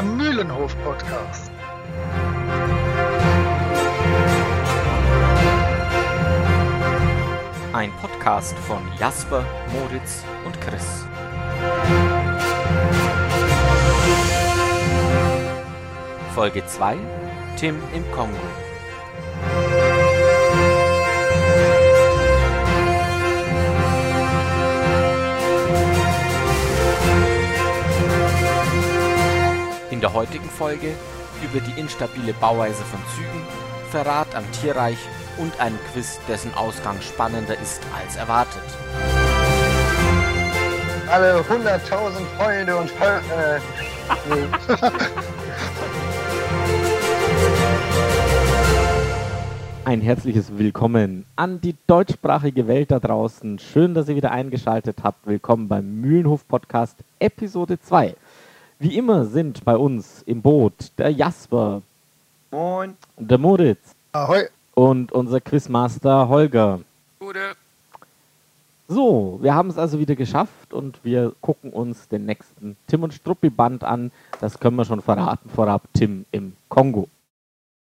der Mühlenhof-Podcast. Ein Podcast von Jasper, Moritz und Chris. Folge 2 Tim im Kongo. In der heutigen Folge über die instabile Bauweise von Zügen, Verrat am Tierreich und ein Quiz, dessen Ausgang spannender ist als erwartet. Alle 100.000 Freunde und Fol äh, nee. Ein herzliches Willkommen an die deutschsprachige Welt da draußen. Schön, dass ihr wieder eingeschaltet habt. Willkommen beim Mühlenhof Podcast Episode 2. Wie immer sind bei uns im Boot der Jasper, Moin. der Moritz Ahoi. und unser Quizmaster Holger. Gute. So, wir haben es also wieder geschafft und wir gucken uns den nächsten Tim und Struppi Band an. Das können wir schon verraten vorab. Tim im Kongo.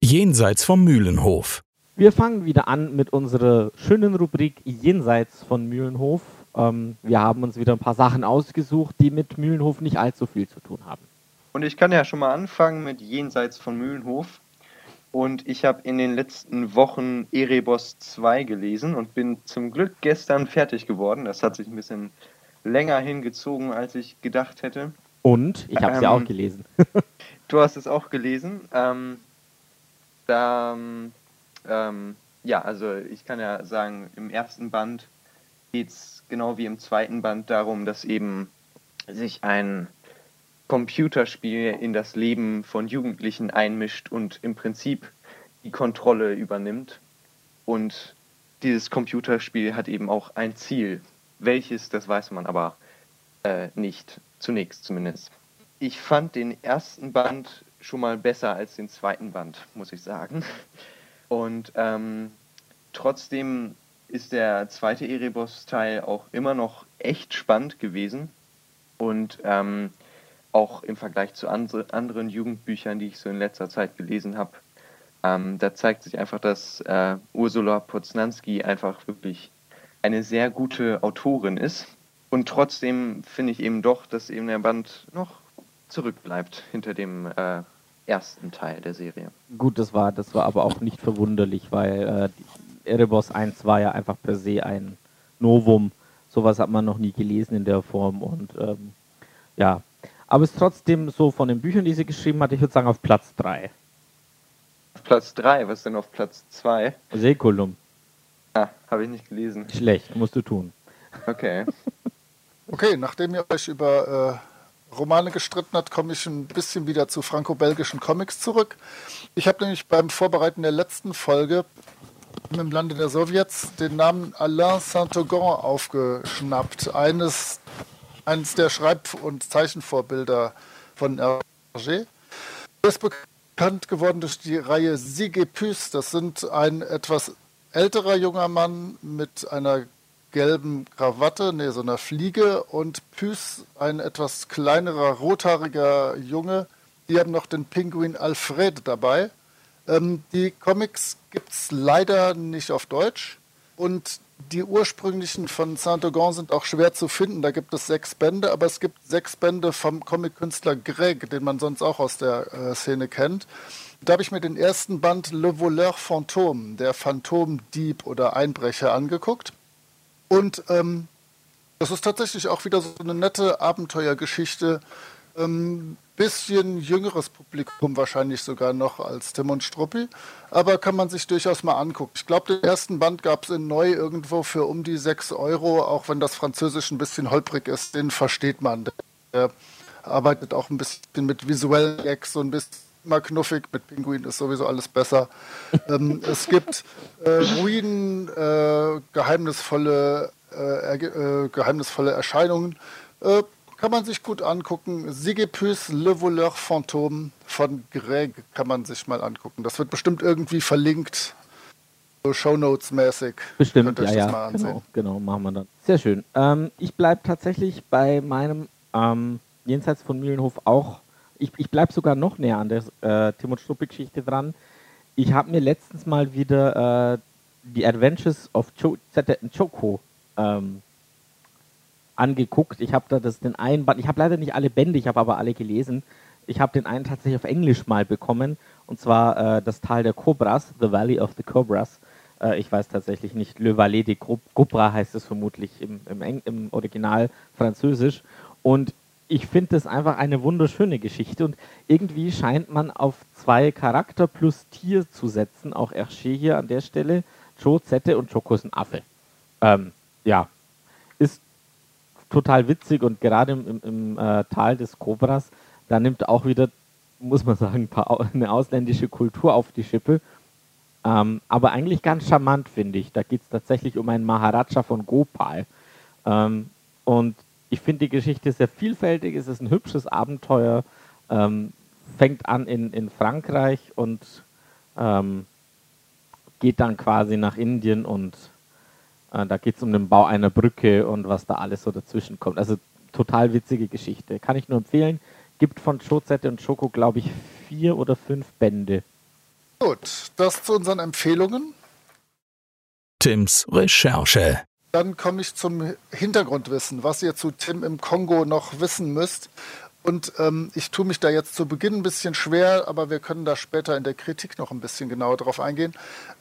Jenseits vom Mühlenhof. Wir fangen wieder an mit unserer schönen Rubrik Jenseits von Mühlenhof. Ähm, wir haben uns wieder ein paar Sachen ausgesucht, die mit Mühlenhof nicht allzu viel zu tun haben. Und ich kann ja schon mal anfangen mit Jenseits von Mühlenhof. Und ich habe in den letzten Wochen Erebos 2 gelesen und bin zum Glück gestern fertig geworden. Das hat sich ein bisschen länger hingezogen, als ich gedacht hätte. Und ich habe sie Ähm, auch gelesen. Du hast es auch gelesen. Ähm, da, ähm, ja, also ich kann ja sagen, im ersten Band geht es genau wie im zweiten Band darum, dass eben sich ein Computerspiel in das Leben von Jugendlichen einmischt und im Prinzip die Kontrolle übernimmt. Und dieses Computerspiel hat eben auch ein Ziel. Welches, das weiß man aber äh, nicht, zunächst zumindest. Ich fand den ersten Band schon mal besser als den zweiten Band, muss ich sagen. Und ähm, trotzdem ist der zweite Erebos-Teil auch immer noch echt spannend gewesen. Und ähm, auch im Vergleich zu andre, anderen Jugendbüchern, die ich so in letzter Zeit gelesen habe, ähm, da zeigt sich einfach, dass äh, Ursula Poznanski einfach wirklich eine sehr gute Autorin ist. Und trotzdem finde ich eben doch, dass eben der Band noch zurückbleibt hinter dem äh, ersten Teil der Serie. Gut, das war, das war aber auch nicht verwunderlich, weil äh, Erebos 1 war ja einfach per se ein Novum. Sowas hat man noch nie gelesen in der Form und ähm, ja. Aber es ist trotzdem so von den Büchern, die sie geschrieben hat, ich würde sagen auf Platz 3. Auf Platz 3, was denn auf Platz 2? Seekolum. Ah, habe ich nicht gelesen. Schlecht, musst du tun. Okay. Okay, nachdem ihr euch über äh, Romane gestritten habt, komme ich ein bisschen wieder zu franco-belgischen Comics zurück. Ich habe nämlich beim Vorbereiten der letzten Folge im Lande der Sowjets den Namen Alain Saint-Augan aufgeschnappt. Eines, eines der Schreib- und Zeichenvorbilder von Hergé. Er ist bekannt geworden durch die Reihe Sigepus. Das sind ein etwas älterer junger Mann mit einer gelben Krawatte, nee, so einer Fliege und Püs, ein etwas kleinerer, rothaariger Junge. Die haben noch den Pinguin Alfred dabei. Ähm, die Comics gibt es leider nicht auf Deutsch und die ursprünglichen von Saint-Augan sind auch schwer zu finden. Da gibt es sechs Bände, aber es gibt sechs Bände vom Comic-Künstler Greg, den man sonst auch aus der äh, Szene kennt. Da habe ich mir den ersten Band Le Voleur Fantôme, der Phantomdieb oder Einbrecher, angeguckt. Und ähm, das ist tatsächlich auch wieder so eine nette Abenteuergeschichte. Ähm, bisschen jüngeres Publikum wahrscheinlich sogar noch als Tim und Struppi, aber kann man sich durchaus mal angucken. Ich glaube, den ersten Band gab es in neu irgendwo für um die 6 Euro, auch wenn das Französisch ein bisschen holprig ist, den versteht man. Der arbeitet auch ein bisschen mit visuellen Gags, so ein bisschen mal knuffig, mit Pinguin ist sowieso alles besser. ähm, es gibt äh, Ruinen, äh, geheimnisvolle, äh, äh, geheimnisvolle Erscheinungen. Kann man sich gut angucken. Sigepus Le Voleur Fantôme von Greg kann man sich mal angucken. Das wird bestimmt irgendwie verlinkt. So Shownotes-mäßig. Bestimmt, ja, ja. Genau, genau, machen wir dann. Sehr schön. Ähm, ich bleibe tatsächlich bei meinem ähm, jenseits von Mühlenhof auch ich, ich bleibe sogar noch näher an der äh, Tim und Struppi-Geschichte dran. Ich habe mir letztens mal wieder äh, The Adventures of Cho Choco ähm, angeguckt. Ich habe da das den einen Band, ich habe leider nicht alle Bände, ich habe aber alle gelesen. Ich habe den einen tatsächlich auf Englisch mal bekommen und zwar äh, das Tal der Cobras, The Valley of the Cobras. Äh, ich weiß tatsächlich nicht, Le Valais de Cobra heißt es vermutlich im, im, im Original Französisch. Und ich finde das einfach eine wunderschöne Geschichte und irgendwie scheint man auf zwei Charakter plus Tier zu setzen, auch Hergé hier an der Stelle, Joe Zette und Choco ist ein Affe. Ähm, ja, total witzig und gerade im, im, im äh, Tal des Cobras, da nimmt auch wieder, muss man sagen, eine ausländische Kultur auf die Schippe. Ähm, aber eigentlich ganz charmant, finde ich. Da geht es tatsächlich um einen Maharaja von Gopal. Ähm, und ich finde die Geschichte sehr vielfältig. Es ist ein hübsches Abenteuer. Ähm, fängt an in, in Frankreich und ähm, geht dann quasi nach Indien und da geht es um den Bau einer Brücke und was da alles so dazwischen kommt. Also total witzige Geschichte. Kann ich nur empfehlen. Gibt von Schozette und Schoko, glaube ich, vier oder fünf Bände. Gut, das zu unseren Empfehlungen. Tims Recherche. Dann komme ich zum Hintergrundwissen, was ihr zu Tim im Kongo noch wissen müsst. Und ähm, ich tue mich da jetzt zu Beginn ein bisschen schwer, aber wir können da später in der Kritik noch ein bisschen genauer drauf eingehen.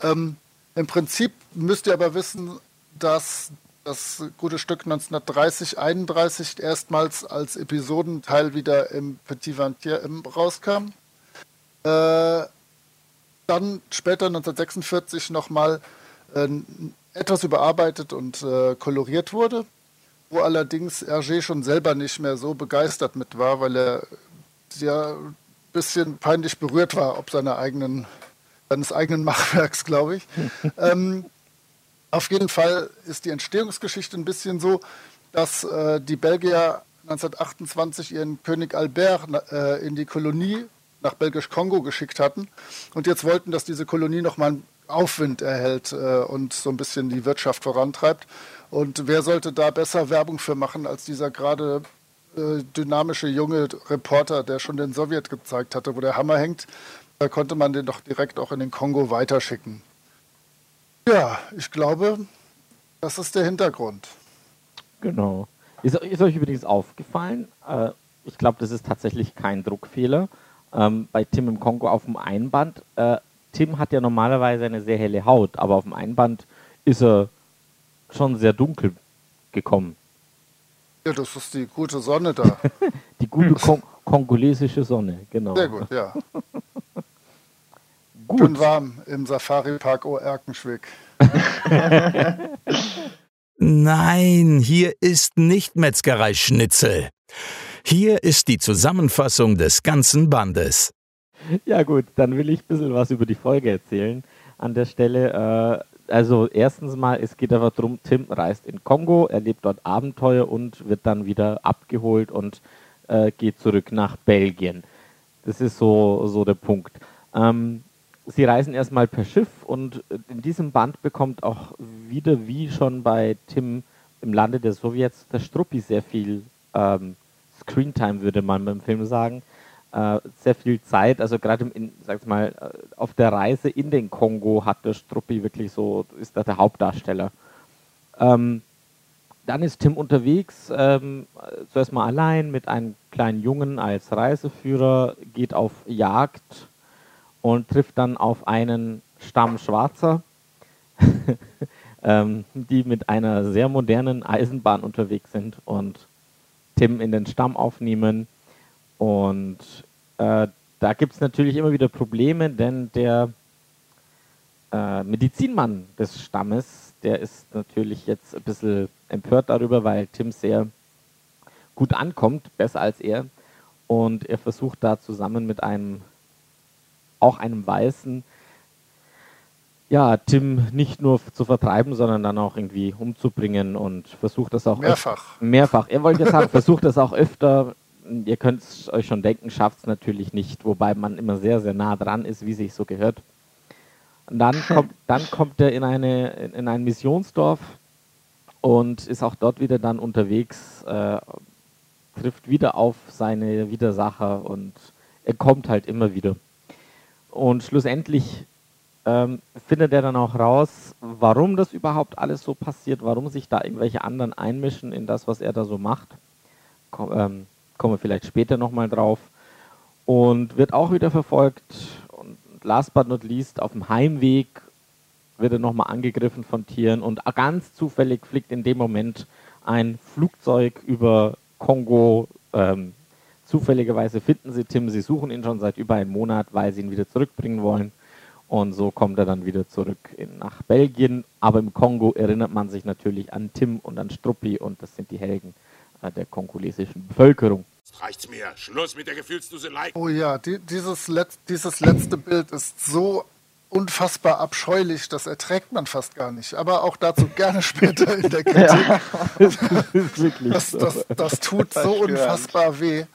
Ähm, Im Prinzip müsst ihr aber wissen, dass das gute Stück 1930, 31 erstmals als Episodenteil wieder im Petit Vantier rauskam. Äh, dann später 1946 nochmal äh, etwas überarbeitet und äh, koloriert wurde, wo allerdings Hergé schon selber nicht mehr so begeistert mit war, weil er ja ein bisschen peinlich berührt war, ob seiner eigenen, seines eigenen Machwerks, glaube ich. ähm, auf jeden Fall ist die Entstehungsgeschichte ein bisschen so, dass äh, die Belgier 1928 ihren König Albert äh, in die Kolonie nach Belgisch-Kongo geschickt hatten und jetzt wollten, dass diese Kolonie nochmal Aufwind erhält äh, und so ein bisschen die Wirtschaft vorantreibt. Und wer sollte da besser Werbung für machen als dieser gerade äh, dynamische junge Reporter, der schon den Sowjet gezeigt hatte, wo der Hammer hängt? Da konnte man den doch direkt auch in den Kongo weiterschicken. Ja, ich glaube, das ist der Hintergrund. Genau. Ist, ist euch übrigens aufgefallen? Äh, ich glaube, das ist tatsächlich kein Druckfehler. Ähm, bei Tim im Kongo auf dem Einband äh, Tim hat ja normalerweise eine sehr helle Haut, aber auf dem Einband ist er schon sehr dunkel gekommen. Ja, das ist die gute Sonne da. die gute Kon kongolesische Sonne, genau. Sehr gut, ja. gut. Schön warm im Safari-Park Oerkenschwick. Nein, hier ist nicht Metzgerei Schnitzel. Hier ist die Zusammenfassung des ganzen Bandes. Ja gut, dann will ich ein bisschen was über die Folge erzählen an der Stelle. Äh, also erstens mal, es geht einfach darum, Tim reist in Kongo, erlebt dort Abenteuer und wird dann wieder abgeholt und äh, geht zurück nach Belgien. Das ist so, so der Punkt. Ähm, sie reisen erstmal per Schiff und in diesem Band bekommt auch wieder, wie schon bei Tim im Lande der Sowjets, der Struppi sehr viel ähm, Screentime, würde man beim Film sagen äh, sehr viel Zeit, also gerade mal, äh, auf der Reise in den Kongo hat der Struppi wirklich so, ist da der Hauptdarsteller. Ähm, dann ist Tim unterwegs, ähm, zuerst mal allein mit einem kleinen Jungen als Reiseführer, geht auf Jagd und trifft dann auf einen Stamm Schwarzer, ähm, die mit einer sehr modernen Eisenbahn unterwegs sind und Tim in den Stamm aufnehmen und äh, da gibt es natürlich immer wieder Probleme, denn der äh, Medizinmann des Stammes, der ist natürlich jetzt ein bisschen empört darüber, weil Tim sehr gut ankommt, besser als er. Und er versucht da zusammen mit einem, auch einem Weißen, ja, Tim nicht nur zu vertreiben, sondern dann auch irgendwie umzubringen und versucht das auch mehrfach. Mehrfach. Er wollte ja sagen, versucht das auch öfter ihr könnt es euch schon denken, schafft es natürlich nicht, wobei man immer sehr, sehr nah dran ist, wie sich so gehört. Und dann kommt, dann kommt er in, eine, in ein Missionsdorf und ist auch dort wieder dann unterwegs, äh, trifft wieder auf seine Widersacher und er kommt halt immer wieder. Und schlussendlich ähm, findet er dann auch raus, warum das überhaupt alles so passiert, warum sich da irgendwelche anderen einmischen in das, was er da so macht. Komm, ähm, kommen wir vielleicht später nochmal drauf. Und wird auch wieder verfolgt. Und last but not least, auf dem Heimweg wird er nochmal angegriffen von Tieren. Und ganz zufällig fliegt in dem Moment ein Flugzeug über Kongo. Ähm, zufälligerweise finden sie Tim. Sie suchen ihn schon seit über einem Monat, weil sie ihn wieder zurückbringen wollen. Und so kommt er dann wieder zurück in, nach Belgien. Aber im Kongo erinnert man sich natürlich an Tim und an Struppi und das sind die Helden äh, der kongolesischen Bevölkerung. Jetzt reicht's mir. Schluss mit der Gefühlsduselei. Oh ja, die, dieses, Let dieses letzte Bild ist so unfassbar abscheulich, das erträgt man fast gar nicht. Aber auch dazu gerne später in der Kritik. Ja, das, das, das, das, tut so unfassbar weh.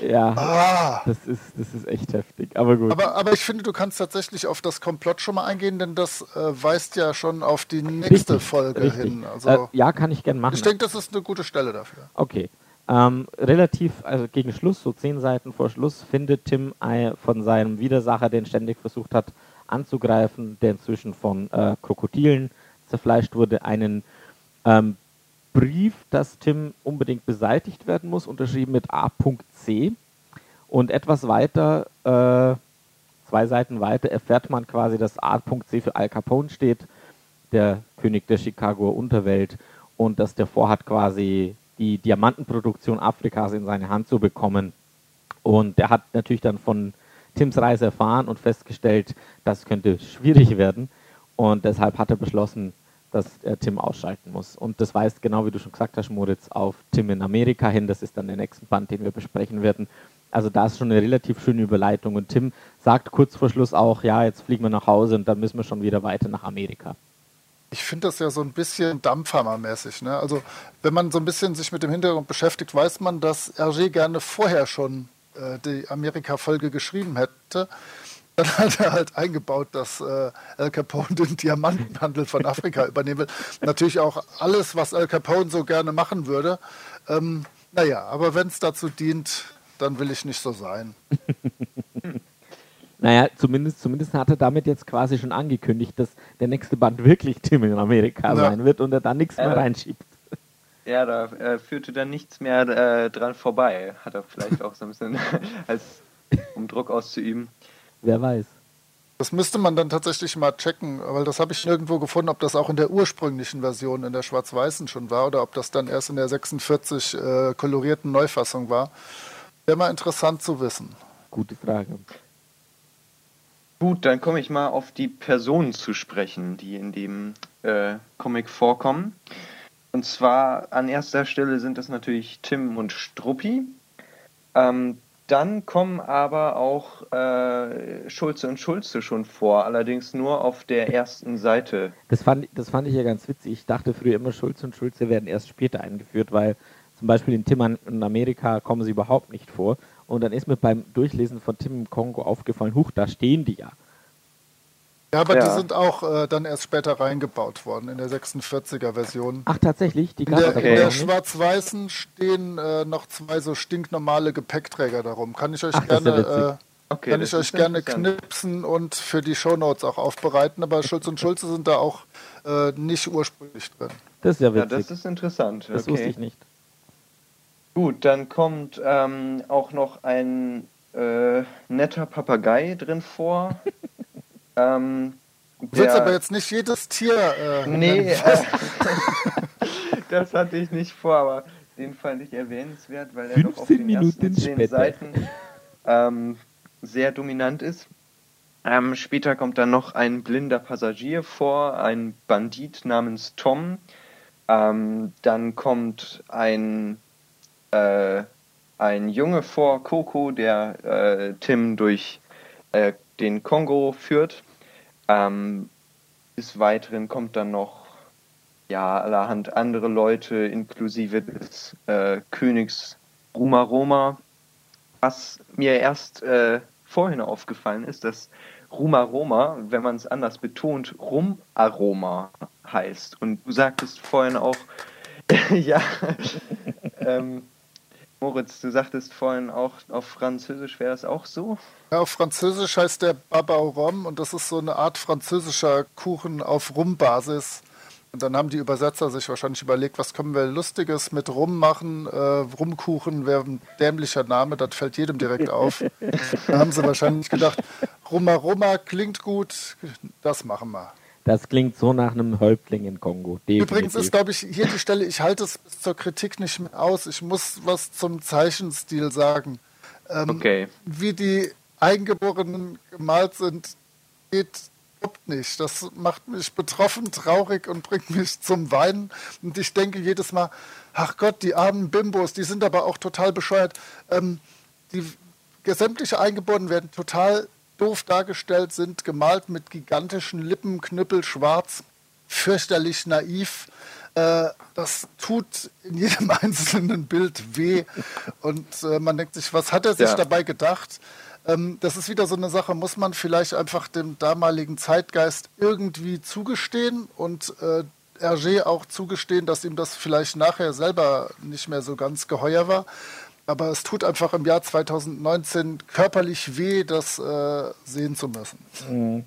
Ja, ah. das, ist, das ist echt heftig, aber gut. Aber, aber ich finde, du kannst tatsächlich auf das Komplott schon mal eingehen, denn das äh, weist ja schon auf die nächste richtig, Folge richtig. hin. Also, äh, ja, kann ich gerne machen. Ich denke, das ist eine gute Stelle dafür. Okay. Ähm, relativ, also gegen Schluss, so zehn Seiten vor Schluss, findet Tim von seinem Widersacher, den ständig versucht hat anzugreifen, der inzwischen von äh, Krokodilen zerfleischt wurde, einen ähm, Brief, dass Tim unbedingt beseitigt werden muss, unterschrieben mit A.C. Und etwas weiter, äh, zwei Seiten weiter, erfährt man quasi, dass A.C. für Al Capone steht, der König der Chicagoer Unterwelt, und dass der vorhat, quasi die Diamantenproduktion Afrikas in seine Hand zu bekommen. Und der hat natürlich dann von Tims Reise erfahren und festgestellt, das könnte schwierig werden. Und deshalb hat er beschlossen, dass er Tim ausschalten muss. Und das weist genau wie du schon gesagt hast, Moritz, auf Tim in Amerika hin. Das ist dann der nächste Band, den wir besprechen werden. Also da ist schon eine relativ schöne Überleitung. Und Tim sagt kurz vor Schluss auch, ja, jetzt fliegen wir nach Hause und dann müssen wir schon wieder weiter nach Amerika. Ich finde das ja so ein bisschen Dampfhammermäßig. Ne? Also wenn man so ein bisschen sich mit dem Hintergrund beschäftigt, weiß man, dass Hergé gerne vorher schon äh, die Amerika-Folge geschrieben hätte. Dann hat er halt eingebaut, dass äh, Al Capone den Diamantenhandel von Afrika übernehmen will. Natürlich auch alles, was Al Capone so gerne machen würde. Ähm, naja, aber wenn es dazu dient, dann will ich nicht so sein. naja, zumindest, zumindest hat er damit jetzt quasi schon angekündigt, dass der nächste Band wirklich Tim in Amerika ja. sein wird und er da nichts mehr reinschiebt. Ja, da äh, führte dann nichts mehr äh, dran vorbei. Hat er vielleicht auch so ein bisschen als um Druck auszuüben. Wer weiß. Das müsste man dann tatsächlich mal checken, weil das habe ich nirgendwo gefunden, ob das auch in der ursprünglichen Version, in der Schwarz-Weißen schon war oder ob das dann erst in der 46 äh, kolorierten Neufassung war. Wäre mal interessant zu wissen. Gute Frage. Gut, dann komme ich mal auf die Personen zu sprechen, die in dem äh, Comic vorkommen. Und zwar an erster Stelle sind das natürlich Tim und Struppi. Ähm, dann kommen aber auch äh, Schulze und Schulze schon vor, allerdings nur auf der ersten Seite. Das fand, das fand ich ja ganz witzig. Ich dachte früher immer, Schulze und Schulze werden erst später eingeführt, weil zum Beispiel in Tim in Amerika kommen sie überhaupt nicht vor. Und dann ist mir beim Durchlesen von Tim im Kongo aufgefallen, huch, da stehen die ja. Ja, aber ja. die sind auch äh, dann erst später reingebaut worden, in der 46er Version. Ach, tatsächlich? Die in der, okay. der schwarz-weißen stehen äh, noch zwei so stinknormale Gepäckträger darum. Kann ich euch Ach, gerne, ja äh, okay, kann ich euch gerne knipsen und für die Shownotes auch aufbereiten, aber Schulz und Schulze sind da auch äh, nicht ursprünglich drin. Das ist ja witzig. Ja, das ist interessant. Das okay. wusste ich nicht. Gut, dann kommt ähm, auch noch ein äh, netter Papagei drin vor. Ähm, du willst aber jetzt nicht jedes Tier. Äh, nee, äh, das hatte ich nicht vor, aber den fand ich erwähnenswert, weil er doch auf den Minuten ersten zehn Seiten ähm, sehr dominant ist. Ähm, später kommt dann noch ein blinder Passagier vor, ein Bandit namens Tom. Ähm, dann kommt ein, äh, ein Junge vor, Coco, der äh, Tim durch äh, den Kongo führt. Ähm, des Weiteren kommt dann noch ja allerhand andere Leute, inklusive des äh, Königs Ruma Roma. Was mir erst äh, vorhin aufgefallen ist, dass Ruma Roma, wenn man es anders betont, Rumaroma heißt. Und du sagtest vorhin auch, ja, ähm, Moritz, du sagtest vorhin auch, auf Französisch wäre das auch so? Ja, auf Französisch heißt der Babau Rom und das ist so eine Art französischer Kuchen auf Rumbasis. Und dann haben die Übersetzer sich wahrscheinlich überlegt, was können wir Lustiges mit Rum machen. Äh, Rumkuchen wäre ein dämlicher Name, das fällt jedem direkt auf. da haben sie wahrscheinlich gedacht, Rumma Rumma klingt gut, das machen wir. Das klingt so nach einem Häuptling in Kongo. Definitiv. Übrigens ist, glaube ich, hier die Stelle, ich halte es bis zur Kritik nicht mehr aus. Ich muss was zum Zeichenstil sagen. Ähm, okay. Wie die Eingeborenen gemalt sind, geht nicht. Das macht mich betroffen, traurig und bringt mich zum Weinen. Und ich denke jedes Mal, ach Gott, die armen Bimbos, die sind aber auch total bescheuert. Ähm, die sämtliche Eingeborenen werden total doof dargestellt, sind gemalt mit gigantischen Lippen, Knüppel, schwarz, fürchterlich naiv. Äh, das tut in jedem einzelnen Bild weh. Und äh, man denkt sich, was hat er sich ja. dabei gedacht? Ähm, das ist wieder so eine Sache, muss man vielleicht einfach dem damaligen Zeitgeist irgendwie zugestehen und äh, Hergé auch zugestehen, dass ihm das vielleicht nachher selber nicht mehr so ganz geheuer war. Aber es tut einfach im Jahr 2019 körperlich weh, das äh, sehen zu müssen. Mhm.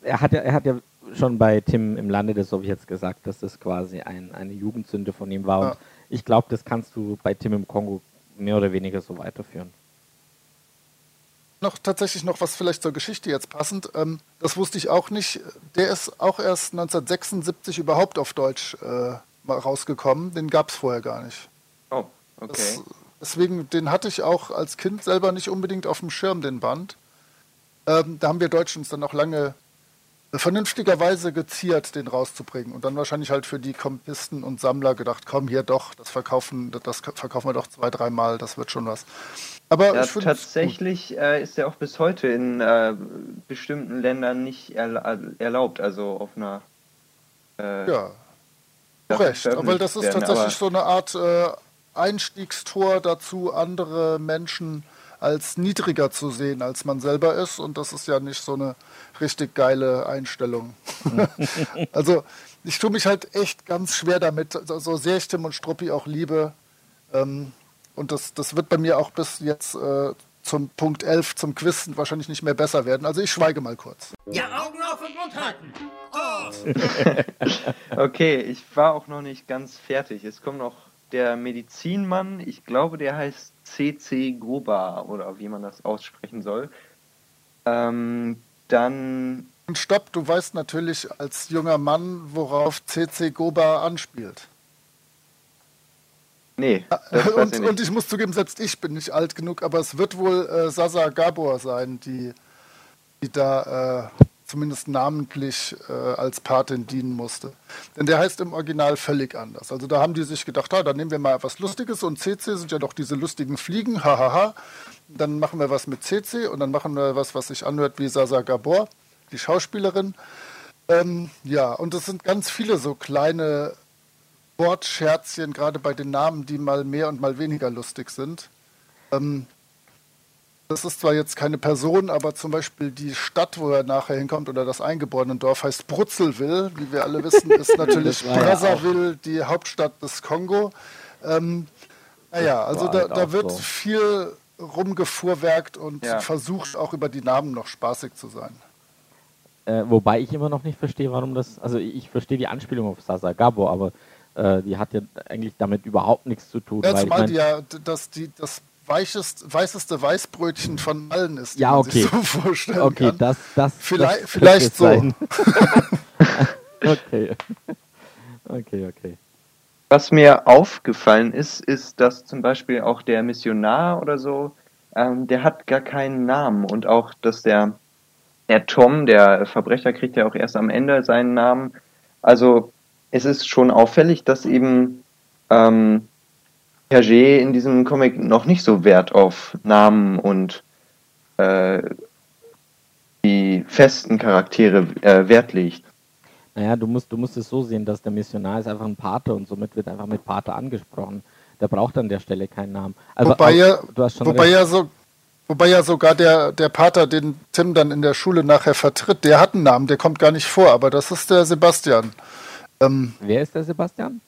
Er, hat ja, er hat ja schon bei Tim im Lande des Sowjets gesagt, dass das quasi ein, eine Jugendsünde von ihm war. Ja. Und ich glaube, das kannst du bei Tim im Kongo mehr oder weniger so weiterführen. Noch tatsächlich noch was vielleicht zur Geschichte jetzt passend. Ähm, das wusste ich auch nicht. Der ist auch erst 1976 überhaupt auf Deutsch äh, rausgekommen. Den gab es vorher gar nicht. Oh, okay. Das, Deswegen, den hatte ich auch als Kind selber nicht unbedingt auf dem Schirm, den Band. Ähm, da haben wir Deutschen uns dann noch lange vernünftigerweise geziert, den rauszubringen. Und dann wahrscheinlich halt für die Kompisten und Sammler gedacht, komm hier doch, das verkaufen, das verkaufen wir doch zwei, dreimal, das wird schon was. Aber ja, tatsächlich äh, ist er auch bis heute in äh, bestimmten Ländern nicht erlaubt, also auf einer äh, ja. Recht, weil das ist tatsächlich so eine Art äh, Einstiegstor dazu, andere Menschen als niedriger zu sehen, als man selber ist. Und das ist ja nicht so eine richtig geile Einstellung. also ich tue mich halt echt ganz schwer damit, so sehr ich Tim und Struppi auch liebe. Ähm, und das, das wird bei mir auch bis jetzt äh, zum Punkt 11, zum Quiz, wahrscheinlich nicht mehr besser werden. Also ich schweige mal kurz. Ja, Augen auf und Mund halten. Oh. okay, ich war auch noch nicht ganz fertig. Es kommen noch der Medizinmann, ich glaube, der heißt CC Goba oder wie man das aussprechen soll. Ähm, dann. Stopp, du weißt natürlich als junger Mann, worauf CC Goba anspielt. Nee. und, ich und, ich muss zugeben, selbst ich bin nicht alt genug, aber es wird wohl äh, Sasa Gabor sein, die, die da äh, zumindest namentlich äh, als Patin dienen musste. Denn der heißt im Original völlig anders. Also da haben die sich gedacht, ah, dann nehmen wir mal etwas Lustiges und CC sind ja doch diese lustigen Fliegen, hahaha. Dann machen wir was mit CC und dann machen wir was, was sich anhört wie Sasa Gabor, die Schauspielerin. Ähm, ja, und es sind ganz viele so kleine Wortscherzchen, gerade bei den Namen, die mal mehr und mal weniger lustig sind. Ähm, das ist zwar jetzt keine Person, aber zum Beispiel die Stadt, wo er nachher hinkommt, oder das eingeborene Dorf heißt Brutzelville. Wie wir alle wissen, ist natürlich Brazzaville die Hauptstadt des Kongo. Ähm, naja, also da, halt da wird so. viel rumgefuhrwerkt und ja. versucht auch über die Namen noch spaßig zu sein. Äh, wobei ich immer noch nicht verstehe, warum das, also ich verstehe die Anspielung auf Sasa Gabo, aber äh, die hat ja eigentlich damit überhaupt nichts zu tun. Ja, zumal ich mein, die ja das, die, das weichest, weißeste Weißbrötchen von allen ist, ja, okay. so vorstellen okay, kann. Das, das, vielleicht, das vielleicht so. okay. Okay, okay. Was mir aufgefallen ist, ist, dass zum Beispiel auch der Missionar oder so, ähm, der hat gar keinen Namen und auch, dass der, der Tom, der Verbrecher, kriegt ja auch erst am Ende seinen Namen. Also es ist schon auffällig, dass eben ähm, Hergé in diesem Comic noch nicht so Wert auf Namen und äh, die festen Charaktere äh, Wert legt. Naja, du musst, du musst es so sehen, dass der Missionar ist einfach ein Pate und somit wird einfach mit Pate angesprochen. Der braucht an der Stelle keinen Namen. Also, wobei, ja, du hast schon wobei ja so, Wobei ja sogar der, der Pater, den Tim dann in der Schule nachher vertritt, der hat einen Namen, der kommt gar nicht vor, aber das ist der Sebastian. Ähm, Wer ist der Sebastian?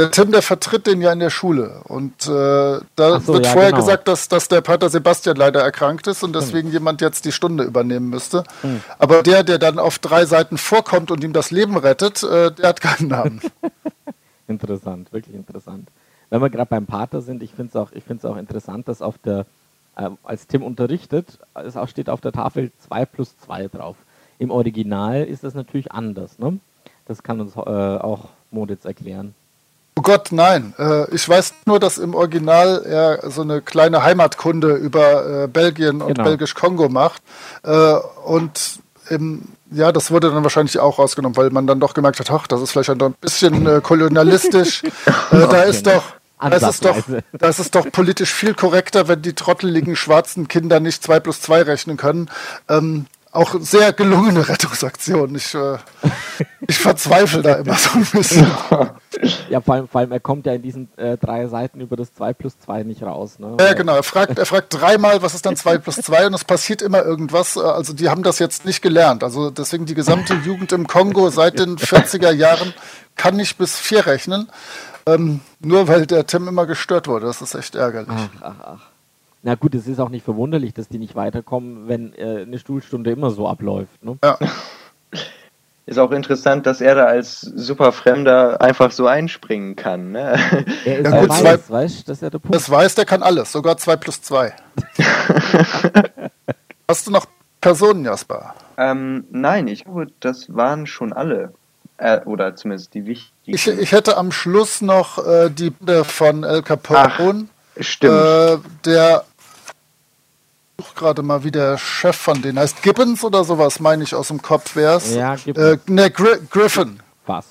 Der Tim, der vertritt den ja in der Schule. Und äh, da so, wird ja, vorher genau. gesagt, dass, dass der Pater Sebastian leider erkrankt ist und deswegen jemand jetzt die Stunde übernehmen müsste. Hm. Aber der, der dann auf drei Seiten vorkommt und ihm das Leben rettet, äh, der hat keinen Namen. Interessant, wirklich interessant. Wenn wir gerade beim Pater sind, ich finde es auch, ich auch interessant, dass auf der, äh, als Tim unterrichtet, es auch steht auf der Tafel 2 plus 2 drauf. Im Original ist das natürlich anders. Ne? Das kann uns äh, auch Moditz erklären. Oh Gott, nein. Äh, ich weiß nur, dass im Original er so eine kleine Heimatkunde über äh, Belgien und Genau. Belgisch-Kongo macht. Äh, und im, ja, das wurde dann wahrscheinlich auch rausgenommen, weil man dann doch gemerkt hat, ach, das ist vielleicht ein bisschen äh, kolonialistisch. äh, da ist doch. Das ist, doch, das ist doch politisch viel korrekter, wenn die trotteligen schwarzen Kinder nicht 2 plus 2 rechnen können. Ähm, auch sehr gelungene Rettungsaktion. Ich, äh, ich verzweifle da immer so ein bisschen. Ja, vor allem, vor allem er kommt ja in diesen äh, drei Seiten über das 2 plus 2 nicht raus. Ne? Ja, genau. Er fragt, er fragt dreimal, was ist dann 2 plus 2 und es passiert immer irgendwas. Äh, Also die haben das jetzt nicht gelernt. Also deswegen die gesamte Jugend im Kongo seit den 40er Jahren kann nicht bis 4 rechnen. Ähm, nur weil der Tim immer gestört wurde. Das ist echt ärgerlich. Ach, ach, ach. Na gut, es ist auch nicht verwunderlich, dass die nicht weiterkommen, wenn äh, eine Stuhlstunde immer so abläuft. Ne? Ja. Ist auch interessant, dass er da als super Fremder einfach so einspringen kann. Ne? Er ist Ja, gut, weiß, zwei- weißt du, das ist ja der Punkt. Das weiß, der kann alles. Sogar 2 plus 2. Hast du noch Personen, Jasper? ähm, nein, ich glaube, das waren schon alle. Äh, oder zumindest die wichtigen. Ich, ich hätte am Schluss noch äh, die Bande von El Capone. Stimmt. Äh, der ich such gerade mal, wie der Chef von denen heißt. Gibbons oder sowas, meine ich aus dem Kopf wär's. Ja, Äh, Gibbons. ne, Gri Griffin. Fast.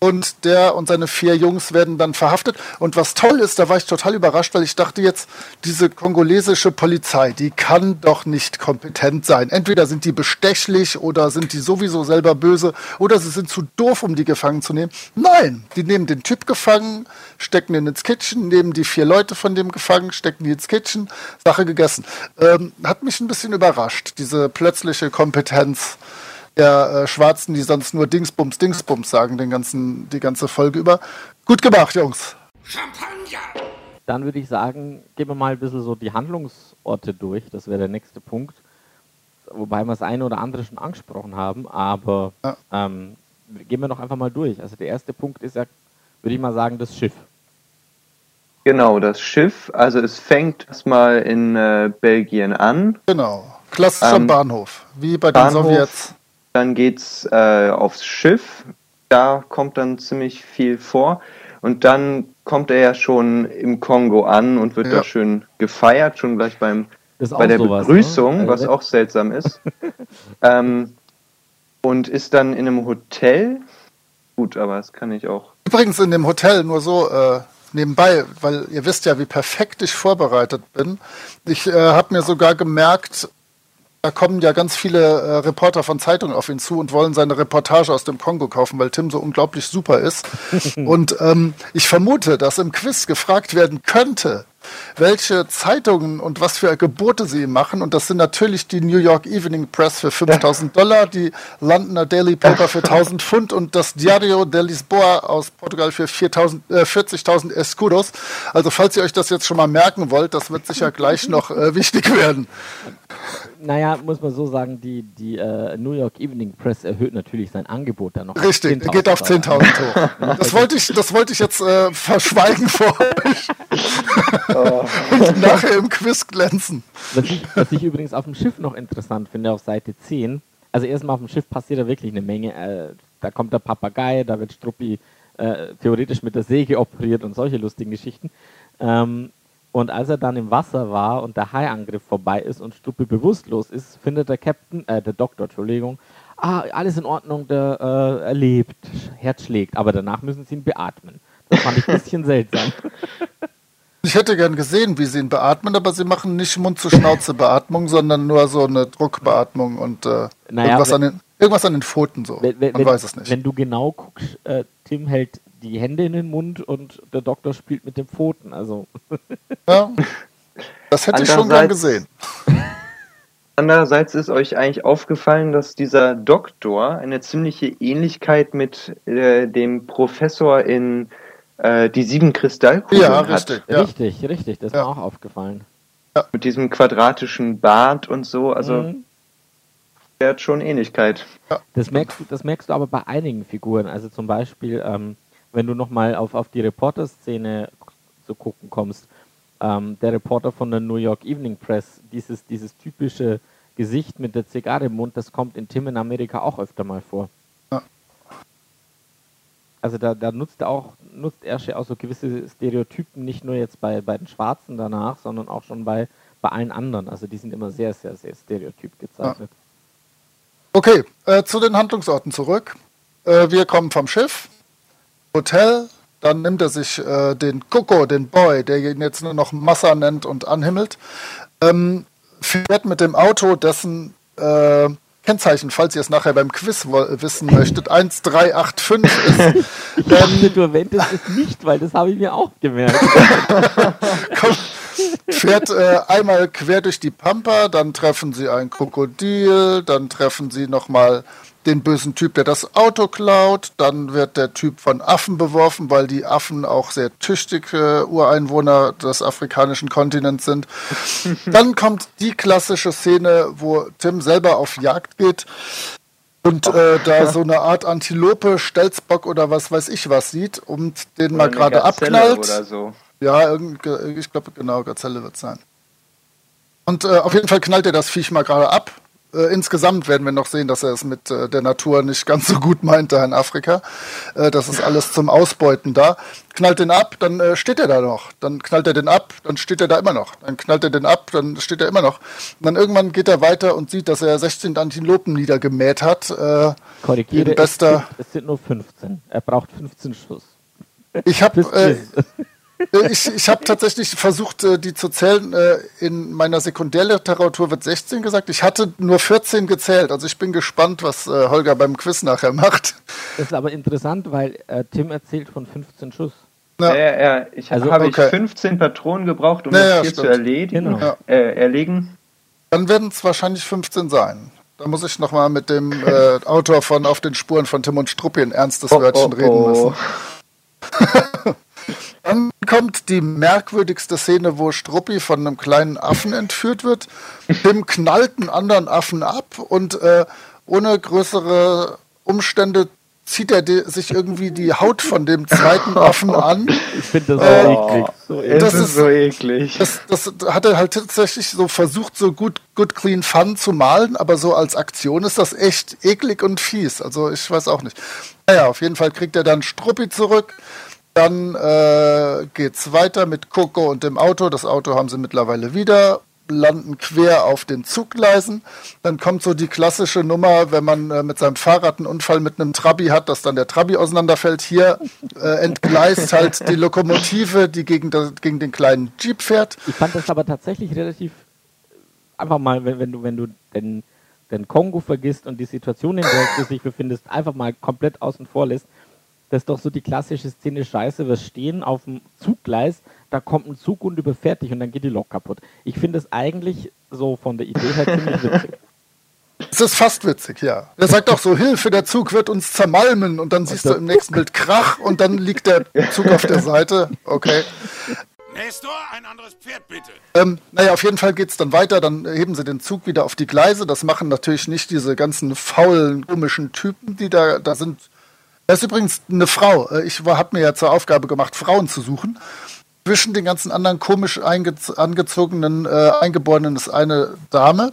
Und der und seine vier Jungs werden dann verhaftet. Und was toll ist, da war ich total überrascht, weil ich dachte jetzt, diese kongolesische Polizei, die kann doch nicht kompetent sein. Entweder sind die bestechlich oder sind die sowieso selber böse oder sie sind zu doof, um die gefangen zu nehmen. Nein, die nehmen den Typ gefangen, stecken ihn ins Kitchen, nehmen die vier Leute von dem gefangen, stecken die ins Kitchen, Sache gegessen. Ähm, hat mich ein bisschen überrascht, diese plötzliche Kompetenz der äh, Schwarzen, die sonst nur Dingsbums, Dingsbums sagen, den ganzen, die ganze Folge über. Gut gemacht, Jungs. Champagner! Dann würde ich sagen, gehen wir mal ein bisschen so die Handlungsorte durch. Das wäre der nächste Punkt. Wobei wir das eine oder andere schon angesprochen haben, aber Ja. ähm, gehen wir doch einfach mal durch. Also der erste Punkt ist ja, würde ich mal sagen, das Schiff. Genau, das Schiff. Also es fängt erstmal in äh, Belgien an. Genau. Klassischer Ähm, Bahnhof, wie bei den Bahnhof. Sowjets. Dann geht's äh, aufs Schiff. Da kommt dann ziemlich viel vor. Und dann kommt er ja schon im Kongo an und wird Ja. da schön gefeiert, schon gleich beim bei der sowas, Begrüßung, ne? was Also, auch seltsam ist. ähm, und ist dann in einem Hotel. Gut, aber das kann ich auch. Übrigens in dem Hotel nur so äh, nebenbei, weil ihr wisst ja, wie perfekt ich vorbereitet bin. Ich äh, habe mir sogar gemerkt, da kommen ja ganz viele äh, Reporter von Zeitungen auf ihn zu und wollen seine Reportage aus dem Kongo kaufen, weil Tim so unglaublich super ist. und ähm, ich vermute, dass im Quiz gefragt werden könnte, welche Zeitungen und was für Gebote sie machen. Und das sind natürlich die New York Evening Press für 5000 Dollar, die Londoner Daily Paper für 1000 Pfund und das Diario de Lisboa aus Portugal für 4000 äh, 40.000 Escudos. Also falls ihr euch das jetzt schon mal merken wollt, das wird sicher gleich noch äh, wichtig werden. Naja, muss man so sagen, die, die äh, New York Evening Press erhöht natürlich sein Angebot dann noch. auf Richtig, 10.000 geht auf Dollar. 10.000 hoch. Das wollte ich, das wollte ich jetzt äh, verschweigen vor euch. Und nachher im Quiz glänzen. Was ich, was ich übrigens auf dem Schiff noch interessant finde, auf Seite 10. Also erstmal auf dem Schiff passiert da wirklich eine Menge. Äh, da kommt der Papagei, da wird Struppi äh, theoretisch mit der Säge operiert und solche lustigen Geschichten. Ähm, und als er dann im Wasser war und der Haiangriff vorbei ist und Struppi bewusstlos ist, findet der Captain, äh, der Doktor, Entschuldigung, ah, alles in Ordnung, der äh, er lebt, Herz schlägt, aber danach müssen sie ihn beatmen. Das fand ich ein bisschen seltsam. Ich hätte gern gesehen, wie sie ihn beatmen, aber sie machen nicht Mund-zu-Schnauze-Beatmung, sondern nur so eine Druckbeatmung und äh, Naja, irgendwas, wenn- an den, irgendwas an den Pfoten so. Wenn, wenn, Man weiß es nicht. Wenn du genau guckst, äh, Tim hält die Hände in den Mund und der Doktor spielt mit den Pfoten. Also Ja, das hätte ich schon gern gesehen. Andererseits ist euch eigentlich aufgefallen, dass dieser Doktor eine ziemliche Ähnlichkeit mit äh, dem Professor in äh, Die sieben Kristallkugeln Ja, hat. richtig. Ja. Richtig, richtig, das ist Ja. mir auch aufgefallen. Mit diesem quadratischen Bart und so. Also Mhm. der hat schon Ähnlichkeit. Das merkst du, das merkst du aber bei einigen Figuren. Also zum Beispiel, ähm, wenn du nochmal auf, auf die Reporter-Szene zu gucken kommst, ähm, der Reporter von der New York Evening Press, dieses, dieses typische Gesicht mit der Zigarre im Mund, das kommt in Tim in Amerika auch öfter mal vor. Ja. Also da, da nutzt er auch, nutzt Ersche auch so gewisse Stereotypen, nicht nur jetzt bei, bei den Schwarzen danach, sondern auch schon bei, bei allen anderen. Also die sind immer sehr, sehr, sehr stereotyp gezeichnet. Okay, äh, zu den Handlungsorten zurück. Äh, wir kommen vom Schiff, Hotel, dann nimmt er sich äh, den Coco, den Boy, der ihn jetzt nur noch Massa nennt und anhimmelt, ähm, fährt mit dem Auto, dessen äh, Kennzeichen, falls ihr es nachher beim Quiz wissen möchtet, 1385 ist. Ich dachte, du erwähntest es nicht, weil das habe ich mir auch gemerkt. kommt, fährt äh, einmal quer durch die Pampa, dann treffen sie ein Krokodil, dann treffen sie nochmal den bösen Typ, der das Auto klaut, dann wird der Typ von Affen beworfen, weil die Affen auch sehr tüchtige Ureinwohner des afrikanischen Kontinents sind. Dann kommt die klassische Szene, wo Tim selber auf Jagd geht und äh, da so eine Art Antilope, Stelzbock oder was weiß ich was sieht und den mal Oder eine gerade abknallt. Oder so. Ja, ich glaube, genau, Gazelle wird sein. Und äh, auf jeden Fall knallt er das Viech mal gerade ab. Äh, insgesamt werden wir noch sehen, dass er es mit äh, der Natur nicht ganz so gut meint da in Afrika. Äh, das ist alles zum Ausbeuten da. Knallt den ab, dann äh, steht er da noch. Dann knallt er den ab, dann steht er da immer noch. Dann knallt er den ab, dann steht er immer noch. Und dann irgendwann geht er weiter und sieht, dass er 16 Antilopen niedergemäht hat. Äh, Korrigiere, bester- es, sind, es sind nur 15. Er braucht 15 Schuss. ich habe. Äh, Ich, ich habe tatsächlich versucht, äh, die zu zählen. Äh, In meiner Sekundärliteratur wird 16 gesagt. Ich hatte nur 14 gezählt. Also ich bin gespannt, was äh, Holger beim Quiz nachher macht. Das ist aber interessant, weil äh, Tim erzählt von 15 Schuss. Ja. Ja, ja. Ich Also, habe okay. ich 15 Patronen gebraucht, um Ja, das hier stimmt. zu erledigen. Genau. Ja. Äh, erlegen. Dann werden es wahrscheinlich 15 sein. Da muss ich nochmal mit dem äh, Autor von Auf den Spuren von Tim und Struppi ein ernstes Oh, Wörtchen oh, reden oh. Dann kommt die merkwürdigste Szene, wo Struppi von einem kleinen Affen entführt wird. Tim knallt einen anderen Affen ab und äh, ohne größere Umstände zieht er die, sich irgendwie die Haut von dem zweiten Affen an. Ich finde das Äh, so eklig. So eklig. Das ist, ist- so eklig. Das, das hat er halt tatsächlich so versucht, so gut, good clean fun zu malen, aber so als Aktion ist das echt eklig und fies. Also ich weiß auch nicht. Naja, auf jeden Fall kriegt er dann Struppi zurück. Dann äh, geht's weiter mit Coco und dem Auto. Das Auto haben sie mittlerweile wieder, landen quer auf den Zuggleisen. Dann kommt so die klassische Nummer, wenn man äh, mit seinem Fahrrad einen Unfall mit einem Trabi hat, dass dann der Trabi auseinanderfällt. Hier äh, entgleist halt die Lokomotive, die gegen, das, gegen den kleinen Jeep fährt. Ich fand das aber tatsächlich relativ einfach mal, wenn, wenn du, wenn du den, den Kongo vergisst und die Situation, in der du dich befindest, einfach mal komplett außen vor lässt. Das ist doch so die klassische Szene Scheiße, wir stehen auf dem Zuggleis, da kommt ein Zug und überfährt dich und dann geht die Lok kaputt. Ich finde es eigentlich so von der Idee her ziemlich witzig. Es ist fast witzig, ja. Er sagt auch so, Hilfe, der Zug wird uns zermalmen und dann siehst du im nächsten Bild Krach und dann liegt der Zug auf der Seite. Okay. Nestor, ein anderes Pferd bitte. Ähm, naja, auf jeden Fall geht's dann weiter. Dann heben sie den Zug wieder auf die Gleise. Das machen natürlich nicht diese ganzen faulen, komischen Typen, die da, da sind. Das ist übrigens eine Frau. Äh, Ich habe mir ja zur Aufgabe gemacht, Frauen zu suchen. Zwischen den ganzen anderen komisch angezogenen äh, Eingeborenen ist eine Dame.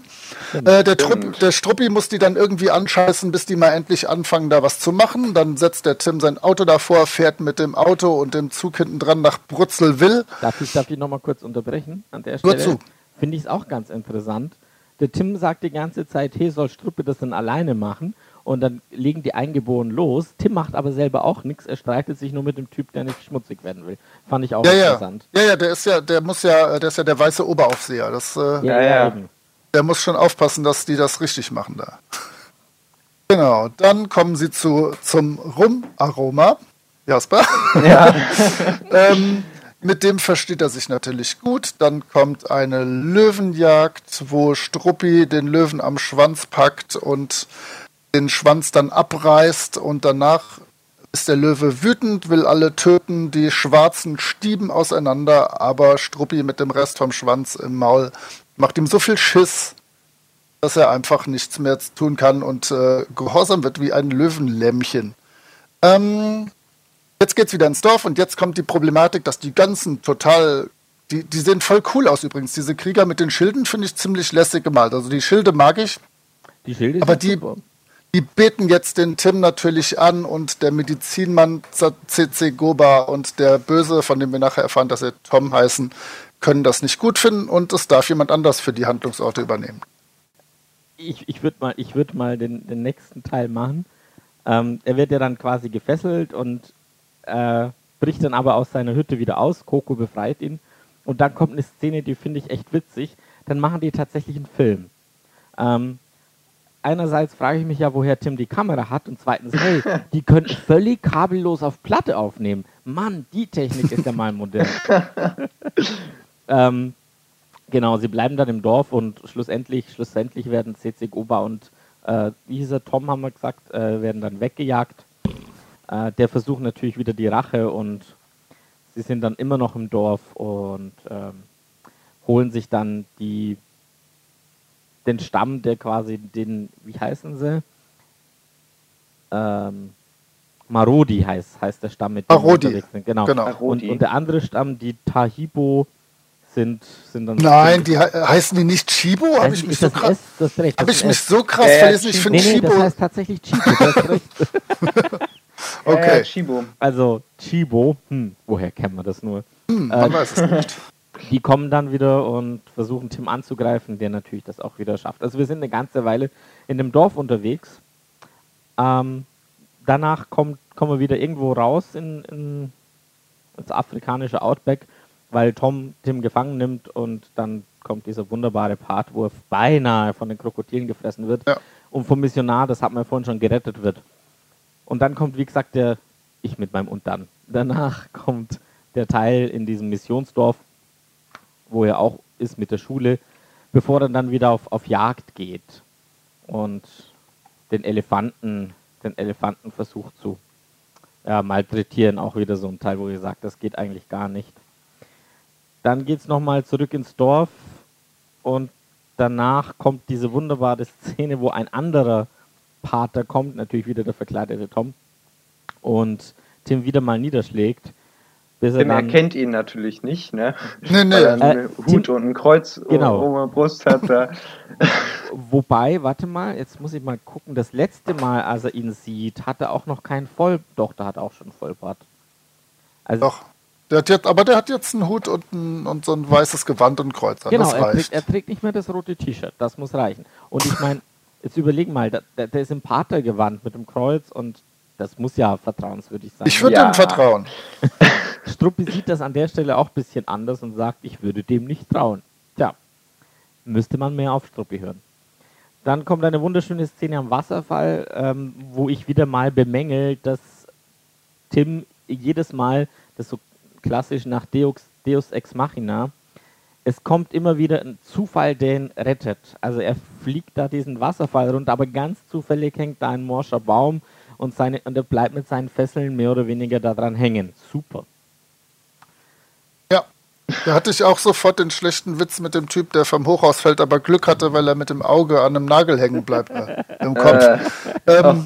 Äh, der, Trupp, der Struppi muss die dann irgendwie anscheißen, bis die mal endlich anfangen, da was zu machen. Dann setzt der Tim sein Auto davor, fährt mit dem Auto und dem Zug hinten dran nach Brutzelwill. Darf ich, darf ich nochmal kurz unterbrechen an der Stelle? Finde ich es auch ganz interessant. Der Tim sagt die ganze Zeit, hey, soll Struppe das denn alleine machen? Und dann legen die Eingeborenen los. Tim macht aber selber auch nichts. Er streitet sich nur mit dem Typ, der nicht schmutzig werden will. Fand ich auch Ja, ja, interessant. ja, ja, der ist ja, der muss ja, der ist ja der weiße Oberaufseher. Das, äh, Ja, ja. Der muss schon aufpassen, dass die das richtig machen da. Genau, dann kommen sie zu, zum Rum-Aroma. Jasper? Ja. ähm, mit dem versteht er sich natürlich gut. Dann kommt eine Löwenjagd, wo Struppi den Löwen am Schwanz packt und den Schwanz dann abreißt und danach ist der Löwe wütend, will alle töten, die schwarzen Stieben auseinander, aber Struppi mit dem Rest vom Schwanz im Maul macht ihm so viel Schiss, dass er einfach nichts mehr tun kann und äh, gehorsam wird wie ein Löwenlämmchen. Ähm, jetzt geht's wieder ins Dorf und jetzt kommt die Problematik, dass die ganzen total, die, die sehen voll cool aus übrigens. Diese Krieger mit den Schilden finde ich ziemlich lässig gemalt. Also die Schilde mag ich. Die Schilde Aber sind die, super. Die beten jetzt den Tim natürlich an und der Medizinmann CC Goba und der Böse, von dem wir nachher erfahren, dass sie Tom heißen, können das nicht gut finden und es darf jemand anders für die Handlungsorte übernehmen. ich, ich würde mal, ich würd mal den, den nächsten Teil machen. Ähm, er wird ja dann quasi gefesselt und äh, bricht dann aber aus seiner Hütte wieder aus. Coco befreit ihn. Und dann kommt eine Szene, die finde ich echt witzig. Dann machen die tatsächlich einen Film. Ähm, einerseits frage ich mich ja, woher Tim die Kamera hat. Und zweitens, hey, die können völlig kabellos auf Platte aufnehmen. Mann, die Technik ist ja mal modern. ähm, Genau, sie bleiben dann im Dorf und schlussendlich, schlussendlich werden CC Goba und äh, wie hieß er, Tom haben wir gesagt, äh, werden dann weggejagt. Äh, der versucht natürlich wieder die Rache und sie sind dann immer noch im Dorf und ähm, holen sich dann die den Stamm, der quasi den, wie heißen sie? Ähm, Marodi heißt, heißt der Stamm, mit dem wir Marodi, unterwegs sind. Genau. genau. Und, Marodi. und der andere Stamm, die Tahibo, sind, sind dann. Nein, die he- heißen die nicht Chibo? Habe ich ist mich so das krass, S, das ist recht, hab das ich ist mich so krass ja, verlesen? Ich Chibo. finde Nee, nee, Chibo. das heißt tatsächlich Chibo. du hast recht. okay, Ja, Chibo. Also Chibo, hm, woher kennen wir das nur? hm, man weiß es nicht. Die kommen dann wieder und versuchen Tim anzugreifen, der natürlich das auch wieder schafft. Also wir sind eine ganze Weile in dem Dorf unterwegs. Ähm, danach kommt, kommen wir wieder irgendwo raus in, in ins afrikanische Outback, weil Tom Tim gefangen nimmt und dann kommt dieser wunderbare Part, wo er beinahe von den Krokodilen gefressen wird Ja. und vom Missionar, das hat man ja vorhin schon gerettet wird. Und dann kommt, wie gesagt, der, ich mit meinem und dann. Danach kommt der Teil in diesem Missionsdorf, wo er auch ist mit der Schule, bevor er dann wieder auf, auf Jagd geht und den Elefanten, den Elefanten versucht zu ja, malträtieren, auch wieder so ein Teil, wo ihr sagt, das geht eigentlich gar nicht. Dann geht es nochmal zurück ins Dorf und danach kommt diese wunderbare Szene, wo ein anderer Pater kommt, natürlich wieder der verkleidete Tom, und Tim wieder mal niederschlägt. Bis er Tim dann, erkennt ihn natürlich nicht, ne? Nee, nee. Weil er einen Äh, Hut Tim- und ein Kreuz Genau. um der Brust hat. Da. Wobei, warte mal, jetzt muss ich mal gucken. Das letzte Mal, als er ihn sieht, hat er auch noch keinen Voll. Doch, da hat er auch schon Vollbart. Also, Doch. Der hat jetzt, aber der hat jetzt einen Hut und, ein, und so ein weißes Gewand und ein Kreuz an. genau, das er trägt, er trägt nicht mehr das rote T-Shirt. Das muss reichen. Und ich meine, jetzt überleg mal, der, der der ist im Patergewand mit dem Kreuz und das muss ja vertrauenswürdig sein. Ich würde Ja. ihm vertrauen. Struppi sieht das an der Stelle auch ein bisschen anders und sagt, ich würde dem nicht trauen. Tja, müsste man mehr auf Struppi hören. Dann kommt eine wunderschöne Szene am Wasserfall, ähm, wo ich wieder mal bemängel, dass Tim jedes Mal, das so klassisch nach Deus, Deus Ex Machina, es kommt immer wieder ein Zufall, der ihn rettet. Also er fliegt da diesen Wasserfall runter, aber ganz zufällig hängt da ein morscher Baum und, seine, und er bleibt mit seinen Fesseln mehr oder weniger daran hängen. Super. Ja. Da hatte ich auch sofort den schlechten Witz mit dem Typ, der vom Hochhaus fällt, aber Glück hatte, weil er mit dem Auge an einem Nagel hängen bleibt äh, im Kopf. Äh, ähm,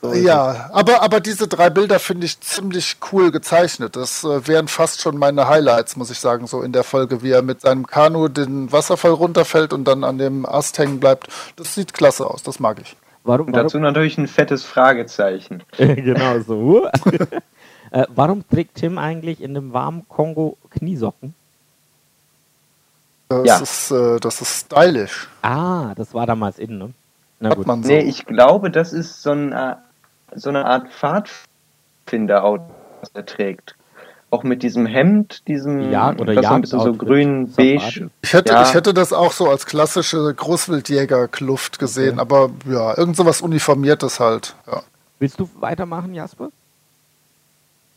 So ja, aber, aber diese drei Bilder finde ich ziemlich cool gezeichnet. Das äh, wären fast schon meine Highlights, muss ich sagen, so in der Folge, wie er mit seinem Kanu den Wasserfall runterfällt und dann an dem Ast hängen bleibt. Das sieht klasse aus, das mag ich. Warum, und warum, dazu natürlich ein fettes Fragezeichen. genau so. äh, warum trägt Tim eigentlich in dem warmen Kongo Kniesocken? Das, Ja. ist, äh, das ist stylisch, Ah, das war damals innen, ne? Na hat gut. man so. Nee, ich glaube, das ist so eine, so eine Art Pfadfinder-Auto, was er trägt. Auch mit diesem Hemd, diesem, Ja, oder was so ein bisschen so grün, beige. Ich hätte, Ja. ich hätte das auch so als klassische Großwildjäger-Kluft gesehen, aber ja, irgend sowas Uniformiertes halt. Ja. Willst du weitermachen, Jasper?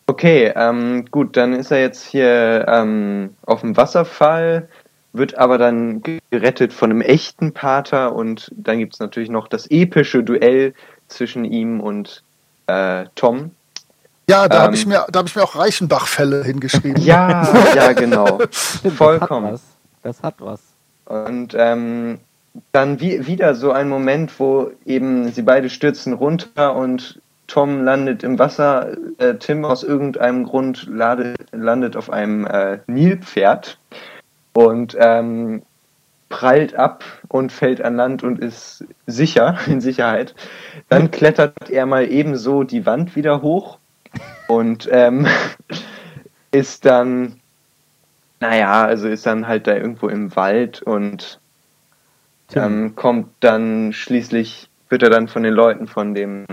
Okay, ähm, gut, dann ist er jetzt hier ähm, auf dem Wasserfall, wird aber dann gerettet von einem echten Pater und dann gibt's natürlich noch das epische Duell zwischen ihm und äh, Tom. Ja, da habe Ähm, ich, mir- da hab ich mir auch Reichenbach-Fälle hingeschrieben. Ja, ja, genau. Stimmt, Vollkommen. Das hat was. Das hat was. Und ähm, dann wie, wieder so ein Moment, wo eben sie beide stürzen runter und Tom landet im Wasser, äh, Tim aus irgendeinem Grund lade, landet auf einem äh, Nilpferd und ähm, prallt ab und fällt an Land und ist sicher, in Sicherheit. Dann klettert er mal ebenso die Wand wieder hoch und ähm, ist dann naja, also ist dann halt da irgendwo im Wald und ähm, kommt dann schließlich, wird er dann von den Leuten von dem,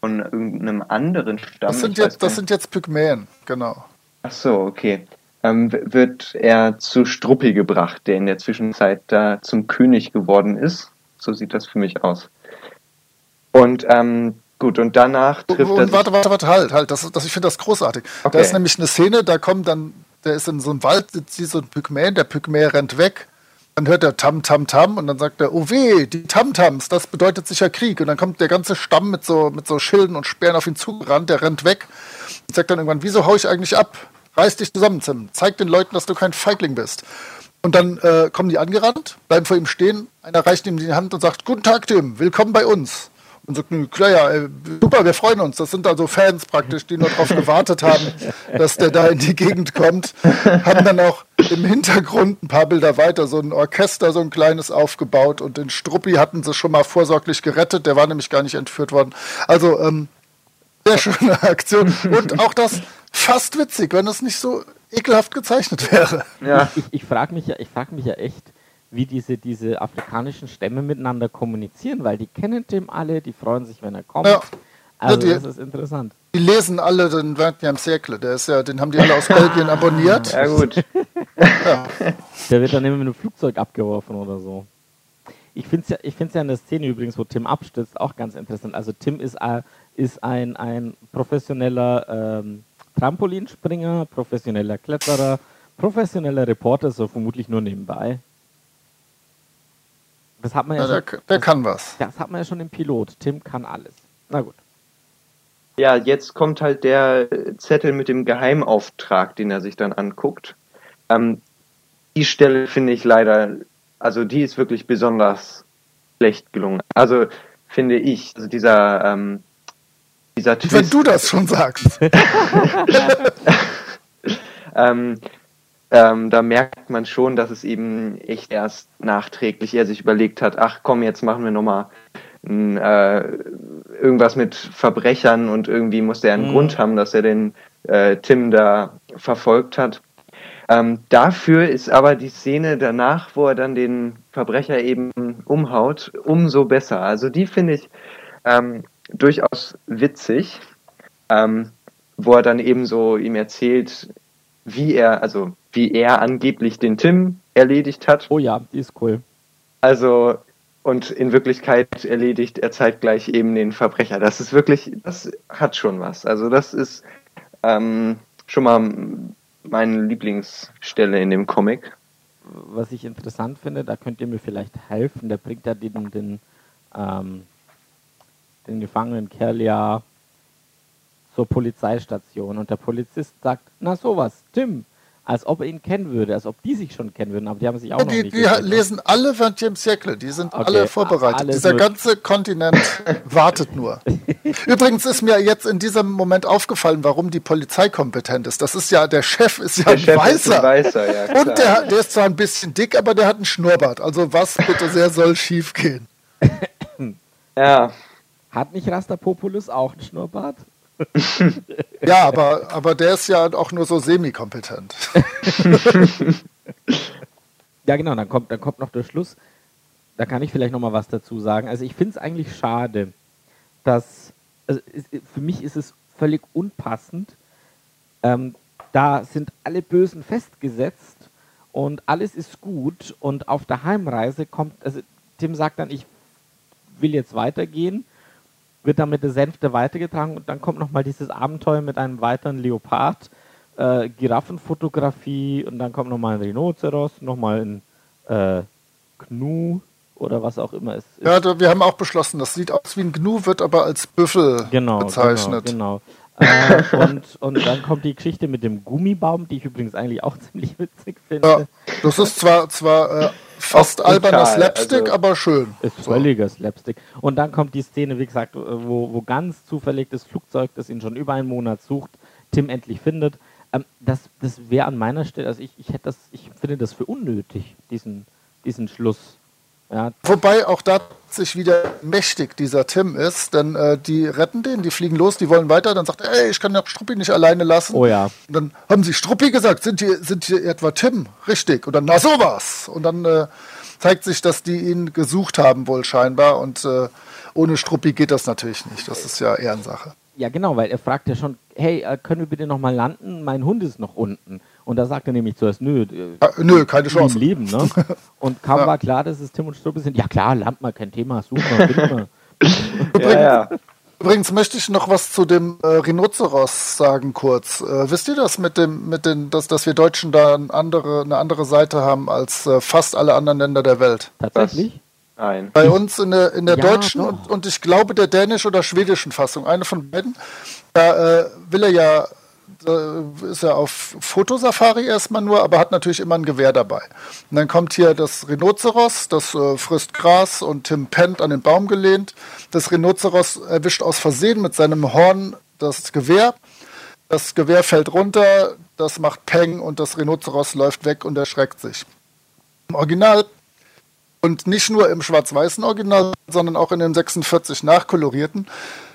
von irgendeinem anderen Stamm. Das sind jetzt, das sind jetzt Pygmäen, genau. Ach so, okay. Ähm, wird er zu Struppi gebracht, der in der Zwischenzeit da zum König geworden ist. So sieht das für mich aus. Und ähm, gut, und danach trifft er Und sich warte, warte, warte, halt, halt. Das, das, ich finde das großartig. Da Okay. ist nämlich eine Szene, da kommt dann, der ist in so einem Wald, wie so ein Pygmäen, der Pygmäe rennt weg. Dann hört er Tam, Tam, Tam und dann sagt er, oh weh, die Tam-Tams, das bedeutet sicher Krieg. Und dann kommt der ganze Stamm mit so, mit so Schilden und Speeren auf ihn zugerannt, der rennt weg und sagt dann irgendwann, wieso hau ich eigentlich ab? Reiß dich zusammen, Tim. Zeig den Leuten, dass du kein Feigling bist. Und dann äh, kommen die angerannt, bleiben vor ihm stehen. Einer reicht ihm die Hand und sagt, guten Tag, Tim, willkommen bei uns. Und "Nö, klar, ja, äh, super, wir freuen uns. Das sind also Fans praktisch, die nur darauf gewartet haben, dass der da in die Gegend kommt. Haben dann auch im Hintergrund ein paar Bilder weiter so ein Orchester, so ein kleines aufgebaut. Und den Struppi hatten sie schon mal vorsorglich gerettet. Der war nämlich gar nicht entführt worden. Also, ähm, sehr schöne Aktion. Und auch das fast witzig, wenn es nicht so ekelhaft gezeichnet wäre. ja, Ich, ich frage mich, ja, ich frag mich ja echt, wie diese, diese afrikanischen Stämme miteinander kommunizieren, weil die kennen Tim alle, die freuen sich, wenn er kommt. Ja. Also Ja, die- das ist interessant. Die lesen alle den 20. Siècle. Der ist ja, den haben die alle aus Belgien abonniert. ja gut. Der wird dann immer mit einem Flugzeug abgeworfen oder so. Ich finde es ja, ich find's ja in der Szene übrigens, wo Tim abstürzt, auch ganz interessant. Also Tim ist, äh, ist ein, ein professioneller ähm, Trampolinspringer, professioneller Kletterer, professioneller Reporter, so vermutlich nur nebenbei. Das hat man ja, Ja, der, schon, der kann was. das hat man ja schon im Pilot. Tim kann alles. Na gut. Ja, jetzt kommt halt der Zettel mit dem Geheimauftrag, den er sich dann anguckt. Ähm, die Stelle finde ich leider, also die ist wirklich besonders schlecht gelungen. Also finde ich, also dieser, ähm, dieser Twist. Wenn du das schon sagst. ähm, ähm, da merkt man schon, dass es eben echt erst nachträglich er sich überlegt hat, ach komm, jetzt machen wir nochmal äh, irgendwas mit Verbrechern und irgendwie muss der einen Mhm. Grund haben, dass er den äh, Tim da verfolgt hat. Ähm, dafür ist aber die Szene danach, wo er dann den Verbrecher eben umhaut, umso besser. Also die finde ich ähm, durchaus witzig, ähm, wo er dann eben so ihm erzählt, wie er, also wie er angeblich den Tim erledigt hat. Oh ja, die ist cool. Also und in Wirklichkeit erledigt er zeitgleich eben den Verbrecher. Das ist wirklich, das hat schon was. Also das ist ähm, schon mal meine Lieblingsstelle in dem Comic. was ich interessant finde, da könnt ihr mir vielleicht helfen. Der bringt ja den, den, ähm, den gefangenen Kerl ja zur Polizeistation und der Polizist sagt, na sowas, Tim, als ob er ihn kennen würde, als ob die sich schon kennen würden, aber die haben sich auch Ja, noch die nicht die gesehen, ne? lesen alle 20. Siècle. Die sind Okay, alle vorbereitet. alles Dieser ganze Kontinent wartet nur. Übrigens ist mir jetzt in diesem Moment aufgefallen, warum die Polizei kompetent ist. Das ist ja, der Chef ist ja Der ein Chef Weißer. ist ein Weißer, ja. Und der, der ist zwar ein bisschen dick, aber der hat einen Schnurrbart. Also was bitte sehr soll schief gehen? ja, Hat nicht Rastapopoulos auch einen Schnurrbart? Ja, aber, aber der ist ja auch nur so semi-kompetent. Ja, genau, dann kommt, dann kommt noch der Schluss. Da kann ich vielleicht noch mal was dazu sagen. Also ich finde es eigentlich schade, dass, also für mich ist es völlig unpassend. Ähm, da sind alle Bösen festgesetzt und alles ist gut und auf der Heimreise kommt, also Tim sagt dann, ich will jetzt weitergehen wird dann mit der Sänfte weitergetragen und dann kommt nochmal dieses Abenteuer mit einem weiteren Leopard, äh, Giraffenfotografie und dann kommt nochmal ein Rhinoceros, nochmal ein äh, Gnu oder was auch immer es ist. Ja, wir haben auch beschlossen, das sieht aus wie ein Gnu, wird aber als Büffel genau, bezeichnet. Genau, genau. äh, und, und dann kommt die Geschichte mit dem Gummibaum, die ich übrigens eigentlich auch ziemlich witzig finde. Ja, das ist zwar, zwar äh, fast alberner Slapstick, also aber schön. Ist völliger Slapstick. Und dann kommt die Szene, wie gesagt, wo, wo ganz zufällig das Flugzeug, das ihn schon über einen Monat sucht, Tim endlich findet. Ähm, das das wäre an meiner Stelle, also ich, ich hätte das, ich finde das für unnötig, diesen, diesen Schluss. Ja, Wobei auch da sich wieder mächtig dieser Tim ist, denn äh, die retten den, die fliegen los, die wollen weiter, dann sagt er, ey, ich kann ja Struppi nicht alleine lassen. oh ja. Und dann haben sie Struppi gesagt, sind die, sind die etwa Tim? Richtig. Und dann, na sowas. Und dann äh, zeigt sich, dass die ihn gesucht haben wohl scheinbar und äh, ohne Struppi geht das natürlich nicht. Das ist ja Ehrensache. Ja, genau, weil er fragt ja schon, hey, äh, können wir bitte nochmal landen? Mein Hund ist noch unten. Und da sagt er nämlich zuerst, nö, äh, Ah, nö, keine im Chance. Leben, ne? Und kaum Ja. war klar, dass es Tim und Struppi sind. Ja klar, land mal, kein Thema, find mal. Ja, ja. Übrigens möchte ich noch was zu dem äh, Rhinoceros sagen kurz. Äh, wisst ihr das mit dem, mit den, dass, dass wir Deutschen da eine andere, eine andere Seite haben als äh, fast alle anderen Länder der Welt? Tatsächlich? Nein. Bei uns in der, in der Ja, deutschen und, und ich glaube der dänischen oder schwedischen Fassung, eine von beiden, da äh, will er ja, ist er auf Fotosafari erstmal nur, aber hat natürlich immer ein Gewehr dabei. Und dann kommt hier das Rhinoceros, das äh, frisst Gras und Tim pennt an den Baum gelehnt. Das Rhinoceros erwischt aus Versehen mit seinem Horn das Gewehr. Das Gewehr fällt runter, das macht Peng und das Rhinoceros läuft weg und erschreckt sich. Im Original und nicht nur im schwarz-weißen Original, sondern auch in dem 46 nachkolorierten,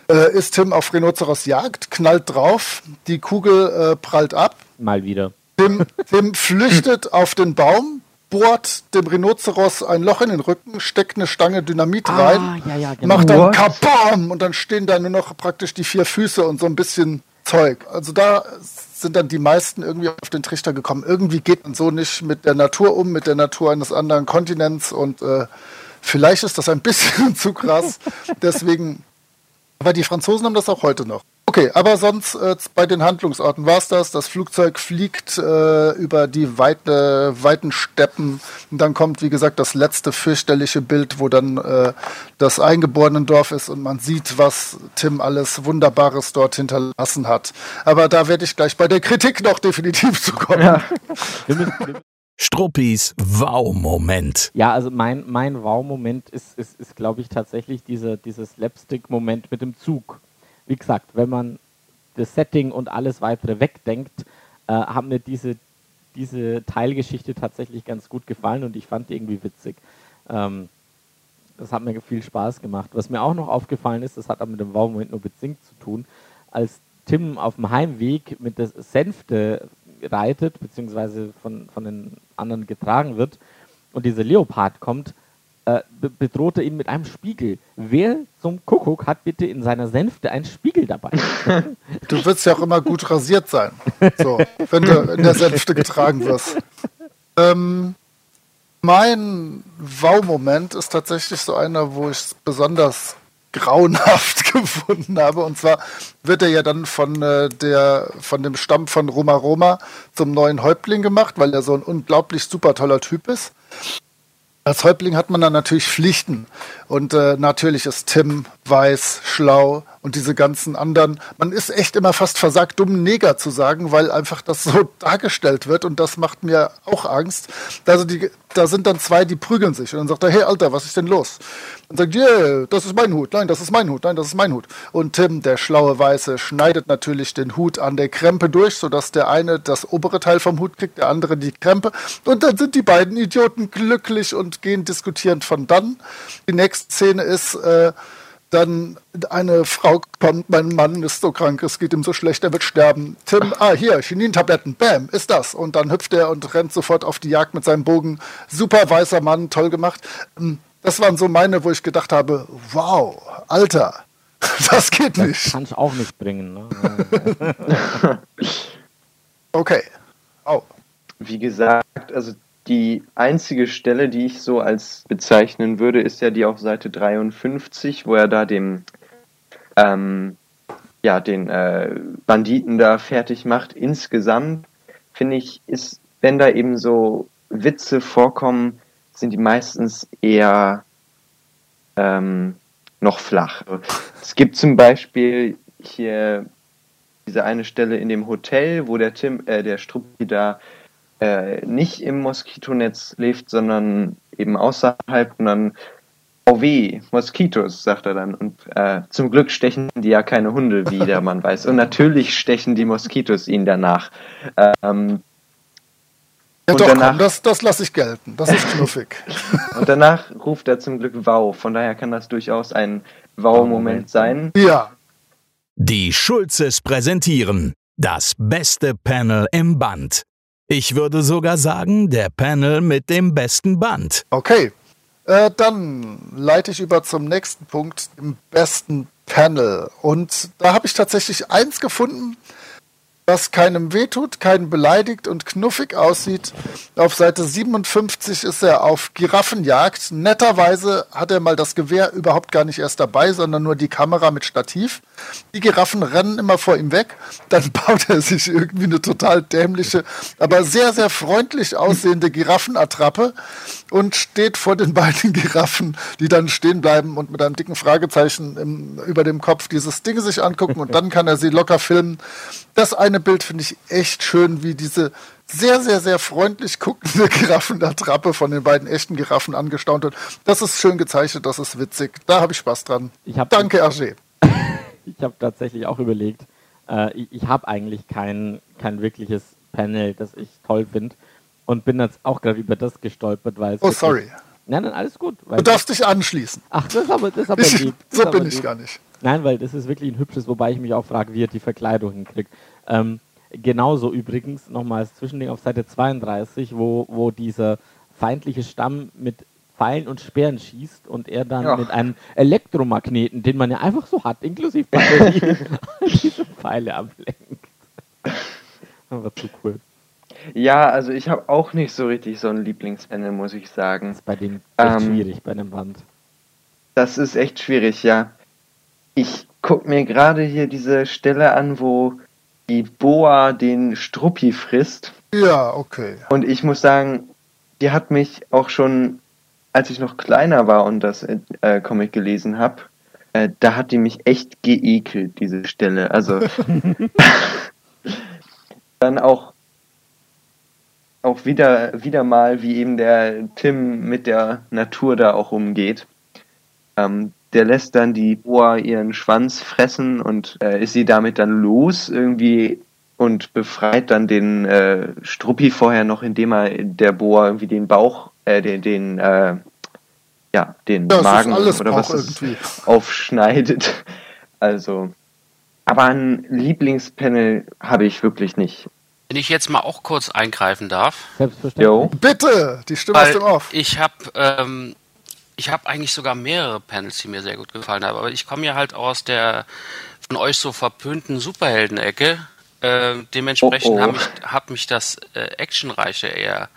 äh, ist Tim auf Rhinoceros Jagd, knallt drauf, die Kugel äh, prallt ab, Mal wieder. Tim, Tim flüchtet auf den Baum, bohrt dem Rhinoceros ein Loch in den Rücken, steckt eine Stange Dynamit rein, Ah, ja, ja, genau. macht dann? Kabam und dann stehen da nur noch praktisch die vier Füße und so ein bisschen Zeug. Also da sind dann die meisten irgendwie auf den Trichter gekommen. Irgendwie geht man so nicht mit der Natur um, mit der Natur eines anderen Kontinents und äh, vielleicht ist das ein bisschen zu krass. Deswegen, aber die Franzosen haben das auch heute noch. Okay, aber sonst äh, bei den Handlungsorten war es das. Das Flugzeug fliegt äh, über die weite, weiten Steppen. Und dann kommt, wie gesagt, das letzte fürchterliche Bild, wo dann äh, das Eingeborenendorf ist und man sieht, was Tim alles Wunderbares dort hinterlassen hat. Aber da werde ich gleich bei der Kritik noch definitiv zu kommen. Wir müssen, wir, Struppis Wow-Moment. ja, also mein, mein Wow-Moment ist, ist, ist glaube ich, tatsächlich dieser, dieser Slapstick-Moment mit dem Zug. Wie gesagt, wenn man das Setting und alles weitere wegdenkt, äh, hat mir diese, diese Teilgeschichte tatsächlich ganz gut gefallen und ich fand die irgendwie witzig. Ähm, das hat mir viel Spaß gemacht. Was mir auch noch aufgefallen ist, das hat aber mit dem Wow-Moment nur bedingt zu tun, als Tim auf dem Heimweg mit der Sänfte reitet, beziehungsweise von, von den anderen getragen wird und dieser Leopard kommt, äh, be bedroht er ihn mit einem Spiegel. Wer zum Kuckuck hat bitte in seiner Sänfte einen Spiegel dabei? Du wirst ja auch immer gut rasiert sein, so, wenn du in der Sänfte getragen wirst. Ähm, mein Wow-Moment ist tatsächlich so einer, wo ich es besonders grauenhaft gefunden habe. Und zwar wird er ja dann von, äh, der, von dem Stamm von Roma Roma zum neuen Häuptling gemacht, weil er so ein unglaublich super toller Typ ist. Als Häuptling hat man dann natürlich Pflichten. Und äh, natürlich ist Tim weiß, schlau und diese ganzen anderen. Man ist echt immer fast versagt, dummen Neger zu sagen, weil einfach das so dargestellt wird. Und das macht mir auch Angst. Also die, da sind dann zwei, die prügeln sich. Und dann sagt er, hey Alter, was ist denn los? Und sagt, yeah, das ist mein Hut. Nein, das ist mein Hut. Nein, das ist mein Hut. Und Tim, der schlaue Weiße, schneidet natürlich den Hut an der Krempe durch, sodass der eine das obere Teil vom Hut kriegt, der andere die Krempe. Und dann sind die beiden Idioten glücklich und gehen diskutierend von dann. Die nächste Szene ist, äh, dann eine Frau kommt, mein Mann ist so krank, es geht ihm so schlecht, er wird sterben. Tim, ah, hier, Chinintabletten, bam, ist das. Und dann hüpft er und rennt sofort auf die Jagd mit seinem Bogen. Super weißer Mann, toll gemacht. Das waren so meine, wo ich gedacht habe, wow, Alter, das geht Das nicht. kann ich auch nicht bringen. Ne? Okay. Au. Wie gesagt, also die einzige Stelle, die ich so als bezeichnen würde, ist ja die auf Seite 53, wo er da dem ähm, ja, den äh, Banditen da fertig macht. Insgesamt finde ich, ist, wenn da eben so Witze vorkommen, sind die meistens eher ähm, noch flach. Es gibt zum Beispiel hier diese eine Stelle in dem Hotel, wo der Tim, äh, der Struppi da äh, nicht im Moskitonetz lebt, sondern eben außerhalb und dann Oh weh, Moskitos, sagt er dann. Und äh, zum Glück stechen die ja keine Hunde, wie der Mann weiß. Und natürlich stechen die Moskitos ihn danach. Ähm, Ja Und doch, danach- komm, das, das lasse ich gelten. Das ist knuffig. und danach ruft er zum Glück Wow. Von daher kann das durchaus ein Wow-Moment sein. ja, Die Schulzes präsentieren das beste Panel im Band. Ich würde sogar sagen, der Panel mit dem besten Band. okay. Äh, dann leite ich über zum nächsten Punkt, im besten Panel. Und da habe ich tatsächlich eins gefunden, das keinem wehtut, keinen beleidigt und knuffig aussieht. Auf Seite 57 ist er auf Giraffenjagd. Netterweise hat er mal das Gewehr überhaupt gar nicht erst dabei, sondern nur die Kamera mit Stativ. Die Giraffen rennen immer vor ihm weg. Dann baut er sich irgendwie eine total dämliche, aber sehr, sehr freundlich aussehende Giraffenattrappe und steht vor den beiden Giraffen, die dann stehen bleiben und mit einem dicken Fragezeichen im, über dem Kopf dieses Ding sich angucken und dann kann er sie locker filmen. Das eine Bild finde ich echt schön, wie diese sehr, sehr, sehr freundlich guckende Giraffenattrappe von den beiden echten Giraffen angestaunt wird. Das ist schön gezeichnet, das ist witzig. Da habe ich Spaß dran. Ich Danke, Hergé. Ich habe tatsächlich auch überlegt, äh, ich, ich habe eigentlich kein, kein wirkliches Panel, das ich toll finde. Und bin jetzt auch gerade über das gestolpert, weil es. Oh, sorry. Nein, nein, alles gut. Du darfst dich anschließen. Ach, das ist aber, das ist aber Ich, lieb. Das so bin ich lieb. gar nicht. Nein, weil das ist wirklich ein hübsches, wobei ich mich auch frage, wie er die Verkleidung hinkriegt. Ähm, genauso übrigens nochmal als Zwischending auf Seite 32, wo, wo dieser feindliche Stamm mit Pfeilen und Speeren schießt und er dann Ja. mit einem Elektromagneten, den man ja einfach so hat, inklusive Batterie, diese Pfeile ablenkt. Aber zu cool. Ja, also ich habe auch nicht so richtig so ein Lieblingspanel, muss ich sagen. Das ist bei dem Ähm, schwierig, bei dem Band. Das ist echt schwierig, ja. Ich guck mir gerade hier diese Stelle an, wo die Boa den Struppi frisst. Ja, okay. Und ich muss sagen, die hat mich auch schon, als ich noch kleiner war und das äh, Comic gelesen habe, äh, da hat die mich echt geekelt, diese Stelle. Also dann auch auch wieder wieder mal, wie eben der Tim mit der Natur da auch umgeht. Ähm, der lässt dann die Boa ihren Schwanz fressen und äh, ist sie damit dann los irgendwie und befreit dann den äh, Struppi vorher noch, indem er der Boa irgendwie den Bauch, äh, den, den äh, ja, den Ja, ist Magen alles oder Bauch was irgendwie. aufschneidet. Also, aber ein Lieblingspanel habe ich wirklich nicht. Wenn ich jetzt mal auch kurz eingreifen darf, Selbstverständlich. Jo. Bitte, die Stimme weil dem Off. ich habe ähm, ich habe eigentlich sogar mehrere Panels, die mir sehr gut gefallen haben, aber ich komme ja halt aus der von euch so verpönten Superhelden-Ecke. Äh, dementsprechend Oh, oh. Hat, mich, hat mich das äh, Actionreiche eher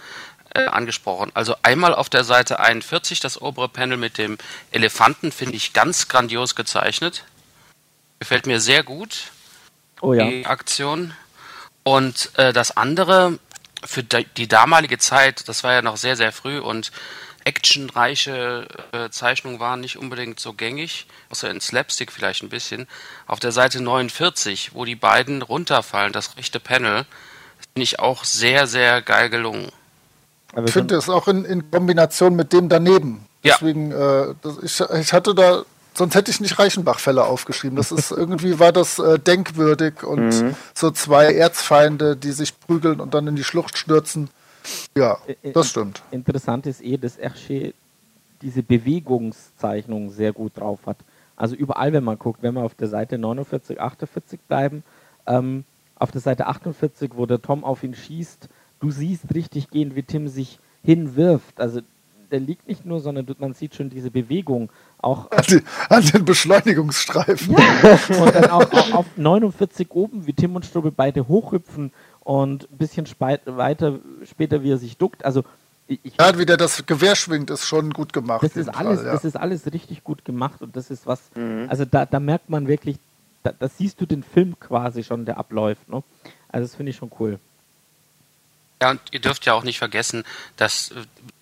äh, angesprochen. Also einmal auf der Seite 41, das obere Panel mit dem Elefanten, finde ich ganz grandios gezeichnet. Gefällt mir sehr gut Oh ja. die Aktion. Und äh, das andere, für die, die damalige Zeit, das war ja noch sehr, sehr früh und actionreiche äh, Zeichnungen waren nicht unbedingt so gängig, außer in Slapstick vielleicht ein bisschen. Auf der Seite 49, wo die beiden runterfallen, das rechte Panel, finde ich auch sehr, sehr geil gelungen. Ich finde es auch in, in Kombination mit dem daneben. Ja. Deswegen, äh, das, ich, ich hatte da, sonst hätte ich nicht Reichenbach-Fälle aufgeschrieben. Das ist irgendwie war das äh, denkwürdig und Mhm. so zwei Erzfeinde, die sich prügeln und dann in die Schlucht stürzen. Ja, Ä- das stimmt. Interessant ist eh, dass Hergé diese Bewegungszeichnung sehr gut drauf hat. Also überall, wenn man guckt, wenn wir auf der Seite 49, 48 bleiben, ähm, auf der Seite 48, wo der Tom auf ihn schießt, du siehst richtig gehen, wie Tim sich hinwirft. Also der liegt nicht nur, sondern man sieht schon diese Bewegung. Auch An, die, an den Beschleunigungsstreifen. und dann auch, auch auf 49 oben, wie Tim und Strubbe beide hochhüpfen und ein bisschen weiter später, wie er sich duckt. Also ich, ja, wie der das Gewehr schwingt, ist schon gut gemacht. Das ist, alles, Fall, ja. das ist alles richtig gut gemacht und das ist was, mhm. also da, da merkt man wirklich, da, da, siehst du den Film quasi schon, der abläuft. Ne? Also das finde ich schon cool. Ja, und ihr dürft ja auch nicht vergessen, dass äh,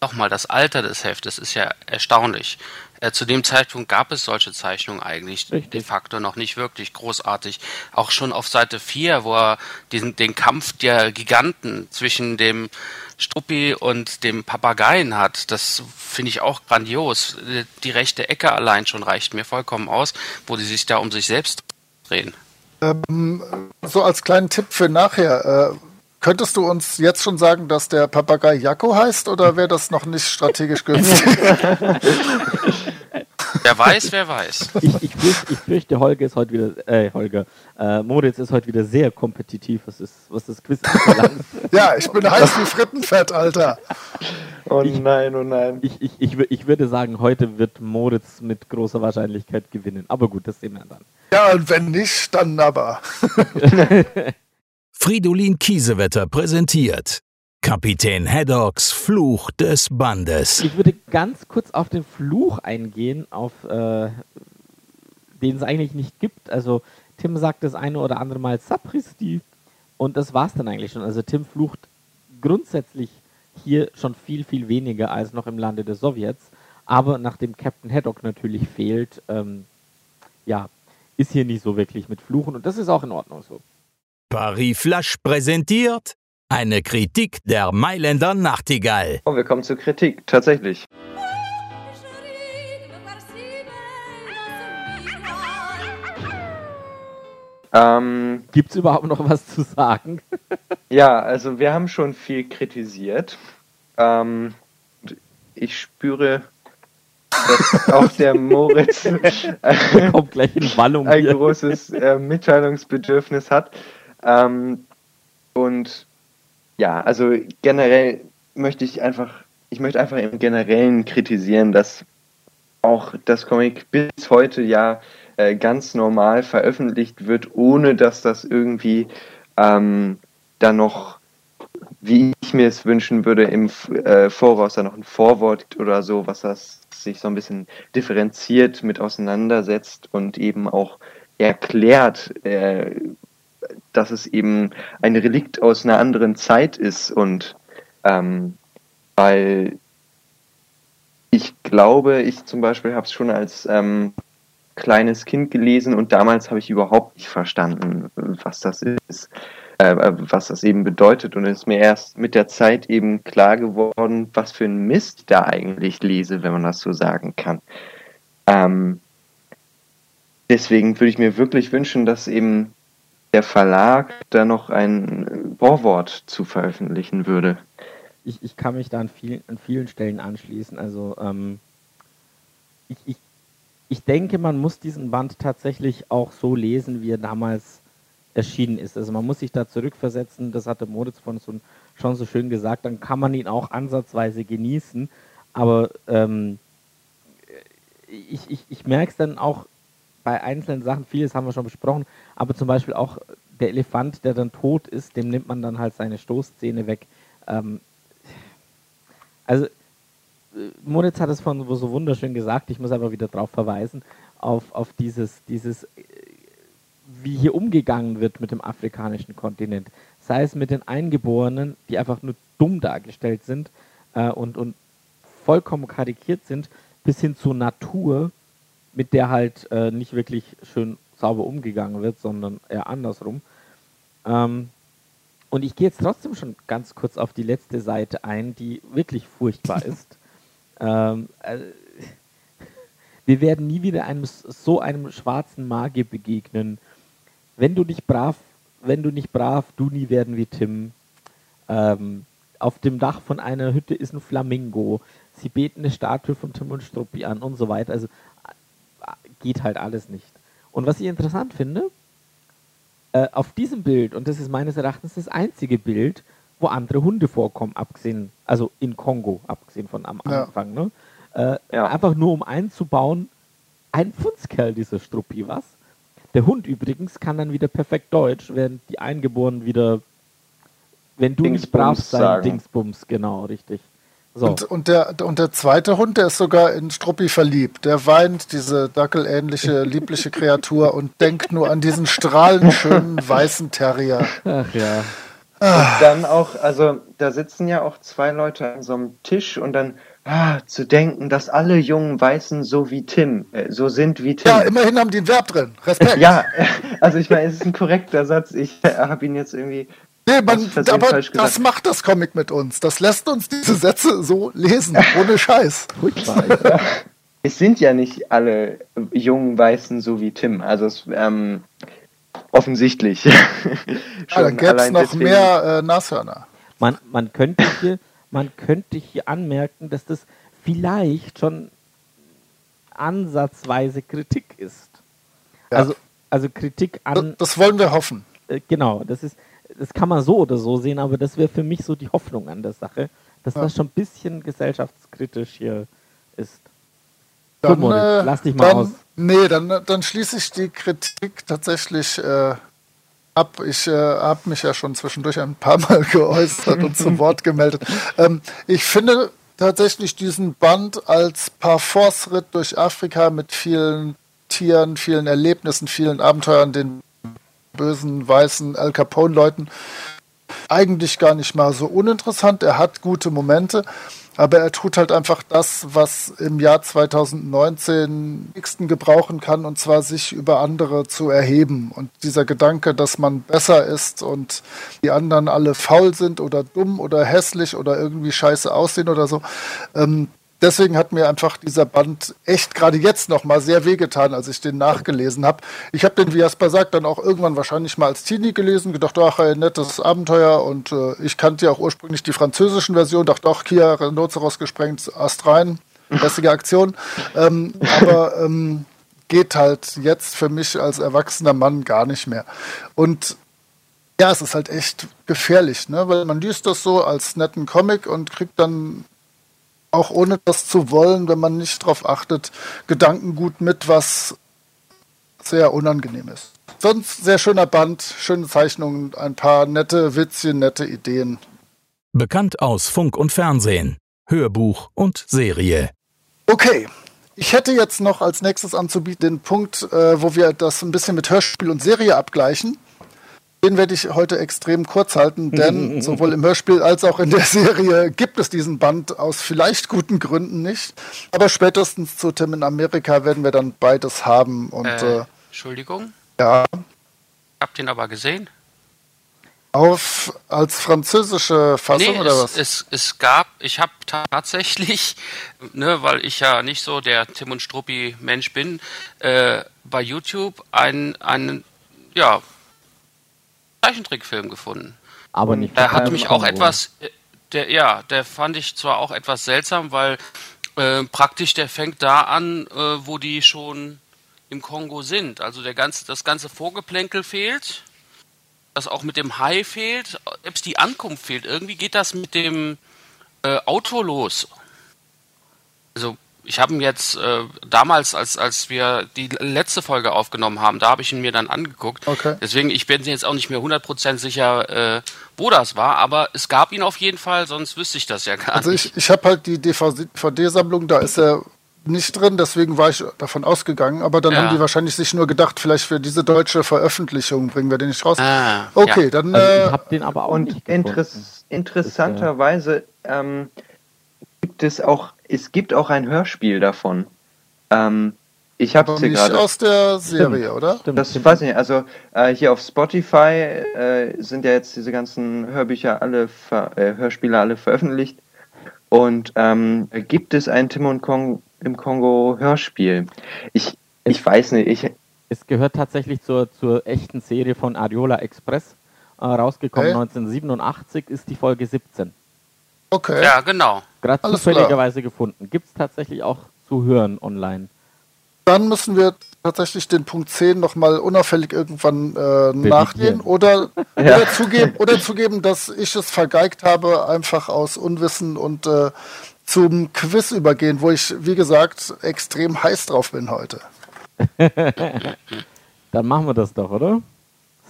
nochmal das Alter des Heftes ist ja erstaunlich. Äh, zu dem Zeitpunkt gab es solche Zeichnungen eigentlich Richtig. de facto noch nicht wirklich großartig. Auch schon auf Seite 4, wo er diesen, den Kampf der Giganten zwischen dem Struppi und dem Papageien hat, das finde ich auch grandios. Die rechte Ecke allein schon reicht mir vollkommen aus, wo die sich da um sich selbst drehen. Ähm, so als kleinen Tipp für nachher. Äh Könntest du uns jetzt schon sagen, dass der Papagei Jakko heißt oder wäre das noch nicht strategisch günstig? wer weiß, wer weiß. Ich, ich, fürchte, ich fürchte, Holger ist heute wieder, äh, Holger, äh, Moritz ist heute wieder sehr kompetitiv, was, ist, was das Quiz verlangt. ja, ich bin heiß wie Frittenfett, Alter. Oh nein, oh nein. Ich, ich, ich, ich würde sagen, heute wird Moritz mit großer Wahrscheinlichkeit gewinnen. Aber gut, das sehen wir dann. Ja, und wenn nicht, dann aber. Fridolin Kiesewetter präsentiert Kapitän Haddocks Fluch des Bandes. Ich würde ganz kurz auf den Fluch eingehen, auf äh, den es eigentlich nicht gibt. Also Tim sagt das eine oder andere Mal Sapristi und das war es dann eigentlich schon. Also Tim flucht grundsätzlich hier schon viel, viel weniger als noch im Lande der Sowjets. Aber nachdem Captain Haddock natürlich fehlt, ähm, ja, ist hier nicht so wirklich mit Fluchen und das ist auch in Ordnung so. Paris Flash präsentiert eine Kritik der Mailänder Nachtigall. Oh, wir kommen zur Kritik, tatsächlich. Ähm, Gibt es überhaupt noch was zu sagen? ja, also wir haben schon viel kritisiert. Ähm, ich spüre, dass auch der Moritz kommt gleich in Wallung ein großes äh, Mitteilungsbedürfnis hat. Ähm, und ja, also generell möchte ich einfach, ich möchte einfach im Generellen kritisieren, dass auch das Comic bis heute ja äh, ganz normal veröffentlicht wird, ohne dass das irgendwie ähm, dann noch, wie ich mir es wünschen würde, im äh, Voraus dann noch ein Vorwort oder so, was das sich so ein bisschen differenziert mit auseinandersetzt und eben auch erklärt, äh, dass es eben ein Relikt aus einer anderen Zeit ist und ähm, weil ich glaube, ich zum Beispiel habe es schon als ähm, kleines Kind gelesen und damals habe ich überhaupt nicht verstanden, was das ist, äh, was das eben bedeutet und es ist mir erst mit der Zeit eben klar geworden, was für ein Mist da eigentlich lese, wenn man das so sagen kann. Ähm, deswegen würde ich mir wirklich wünschen, dass eben der Verlag da noch ein Vorwort zu veröffentlichen würde. Ich, ich kann mich da an vielen, an vielen Stellen anschließen. Also ähm, ich, ich, ich denke, man muss diesen Band tatsächlich auch so lesen, wie er damals erschienen ist. Also man muss sich da zurückversetzen, das hatte Moritz von so, schon so schön gesagt, dann kann man ihn auch ansatzweise genießen. Aber ähm, ich, ich, ich merke es dann auch bei einzelnen Sachen, vieles haben wir schon besprochen, aber zum Beispiel auch der Elefant, der dann tot ist, dem nimmt man dann halt seine Stoßzähne weg. Ähm, also, äh, Moritz hat es von so wunderschön gesagt, ich muss aber wieder darauf verweisen, auf, auf dieses, dieses, äh, wie hier umgegangen wird mit dem afrikanischen Kontinent. Sei es mit den Eingeborenen, die einfach nur dumm dargestellt sind äh, und, und vollkommen karikiert sind, bis hin zur Natur, mit der halt äh, nicht wirklich schön sauber umgegangen wird, sondern eher andersrum. Ähm, und ich gehe jetzt trotzdem schon ganz kurz auf die letzte Seite ein, die wirklich furchtbar ist. Ähm, äh, wir werden nie wieder einem so einem schwarzen Magier begegnen. Wenn du nicht brav, wenn du nicht brav, du nie werden wie Tim. Ähm, auf dem Dach von einer Hütte ist ein Flamingo. Sie beten eine Statue von Tim und Struppi an und so weiter. Also geht halt alles nicht. Und was ich interessant finde, äh, auf diesem Bild, und das ist meines Erachtens das einzige Bild, wo andere Hunde vorkommen, abgesehen, also in Kongo, abgesehen von am Anfang, ja. ne? Äh, ja. Einfach nur um einzubauen, ein Pfundskerl, dieser Struppi, was? Der Hund übrigens kann dann wieder perfekt Deutsch, während die Eingeborenen wieder, wenn du nicht brav sein, Dingsbums, genau, richtig. So. Und, und, der, und der zweite Hund, der ist sogar in Struppi verliebt. Der weint, diese dackelähnliche, liebliche Kreatur, und denkt nur an diesen strahlend schönen weißen Terrier. Ach ja. Und dann auch, also da sitzen ja auch zwei Leute an so einem Tisch und dann ah, zu denken, dass alle jungen Weißen so wie Tim, äh, so sind wie Tim. Ja, immerhin haben die ein Verb drin. Respekt. Ja, also ich meine, es ist ein korrekter Satz. Ich äh, habe ihn jetzt irgendwie. Nee, man, aber das macht das Comic mit uns. Das lässt uns diese Sätze so lesen, ohne Scheiß. Es sind ja nicht alle jungen Weißen so wie Tim. Also es, ähm, offensichtlich. Ja, dann Schon gäbe es noch deswegen. mehr äh, Nashörner. Man, man, könnte hier, man könnte hier anmerken, dass das vielleicht schon ansatzweise Kritik ist. Ja. Also, also Kritik Das, an, das wollen wir hoffen. äh, genau, das ist, das kann man so oder so sehen, aber das wäre für mich so die Hoffnung an der Sache, dass Ja. das schon ein bisschen gesellschaftskritisch hier ist. Dann, Moritz, äh, lass dich mal dann, aus. Nee, dann, dann schließe ich die Kritik tatsächlich äh, ab. Ich äh, habe mich ja schon zwischendurch ein paar Mal geäußert und zum Wort gemeldet. Ähm, ich finde tatsächlich diesen Band als Parforce-Ritt durch Afrika mit vielen Tieren, vielen Erlebnissen, vielen Abenteuern, den bösen, weißen Al Capone-Leuten eigentlich gar nicht mal so uninteressant. Er hat gute Momente, aber er tut halt einfach das, was im Jahr 2019 nächsten gebrauchen kann, und zwar sich über andere zu erheben. Und dieser Gedanke, dass man besser ist und die anderen alle faul sind oder dumm oder hässlich oder irgendwie scheiße aussehen oder so, ähm, deswegen hat mir einfach dieser Band echt gerade jetzt noch mal sehr wehgetan, als ich den nachgelesen habe. Ich habe den, wie Jasper sagt, dann auch irgendwann wahrscheinlich mal als Teenie gelesen, gedacht, ach, ein nettes Abenteuer und äh, ich kannte ja auch ursprünglich die französischen Version, dachte auch, Kia, Rhinoceros gesprengt, Ast rein, lässige Aktion. ähm, aber ähm, geht halt jetzt für mich als erwachsener Mann gar nicht mehr. Und ja, es ist halt echt gefährlich, ne? weil man liest das so als netten Comic und kriegt dann auch ohne das zu wollen, wenn man nicht darauf achtet, Gedankengut mit, was sehr unangenehm ist. Sonst sehr schöner Band, schöne Zeichnungen, ein paar nette Witzchen, nette Ideen. Bekannt aus Funk und Fernsehen, Hörbuch und Serie. Okay. Ich hätte jetzt noch als nächstes anzubieten den Punkt, äh, wo wir das ein bisschen mit Hörspiel und Serie abgleichen. Den werde ich heute extrem kurz halten, denn sowohl im Hörspiel als auch in der Serie gibt es diesen Band aus vielleicht guten Gründen nicht. Aber spätestens zu Tim in Amerika werden wir dann beides haben. Und Äh, äh, Entschuldigung, ja, habt den aber gesehen? auf als französische Fassung nee, oder es, was? Es, es gab, ich habe tatsächlich, ne, weil ich ja nicht so der Tim und Struppi Mensch bin, äh, bei YouTube einen, einen, ja, Zeichentrickfilm gefunden. Aber nicht. Der hat mich auch Kongo. etwas, äh, der, ja, der fand ich zwar auch etwas seltsam, weil äh, praktisch der fängt da an, äh, wo die schon im Kongo sind. Also der ganze, das ganze Vorgeplänkel fehlt, das auch mit dem Hai fehlt, selbst die Ankunft fehlt. Irgendwie geht das mit dem äh, Auto los. Also ich habe ihn jetzt äh, damals, als, als wir die letzte Folge aufgenommen haben, da habe ich ihn mir dann angeguckt. Okay. Deswegen, ich bin jetzt auch nicht mehr 100% sicher, äh, wo das war, aber es gab ihn auf jeden Fall, sonst wüsste ich das ja gar Also nicht. ich, ich habe halt die DVD-Sammlung, da ist er nicht drin, deswegen war ich davon ausgegangen. Aber dann Ja. haben die wahrscheinlich sich nur gedacht, vielleicht für diese deutsche Veröffentlichung bringen wir den nicht raus. Ah, okay, ja. dann Also äh, ich habe den aber auch Und nicht interess interessanterweise ähm, gibt es auch, es gibt auch ein Hörspiel davon. Ähm, ich habe aber es hier nicht gerade. aus der Serie, oder? Stimmt, Das stimmt. weiß ich nicht. Also äh, hier auf Spotify äh, sind ja jetzt diese ganzen Hörbücher alle, ver äh, Hörspiele alle veröffentlicht. Und ähm, gibt es ein Tim und Kong im Kongo Hörspiel? Ich, ich weiß nicht. Ich, Es gehört tatsächlich zur, zur echten Serie von Ariola Express. Äh, rausgekommen Okay. 1987 ist die Folge 17. Okay. ja, genau. Gerade zufälligerweise gefunden. Gibt es tatsächlich auch zu hören online. Dann müssen wir tatsächlich den Punkt 10 nochmal unauffällig irgendwann äh, nachgehen oder, Ja. oder, zugeben, oder zugeben, dass ich es vergeigt habe, einfach aus Unwissen und äh, zum Quiz übergehen, wo ich, wie gesagt, extrem heiß drauf bin heute. Dann machen wir das doch, oder?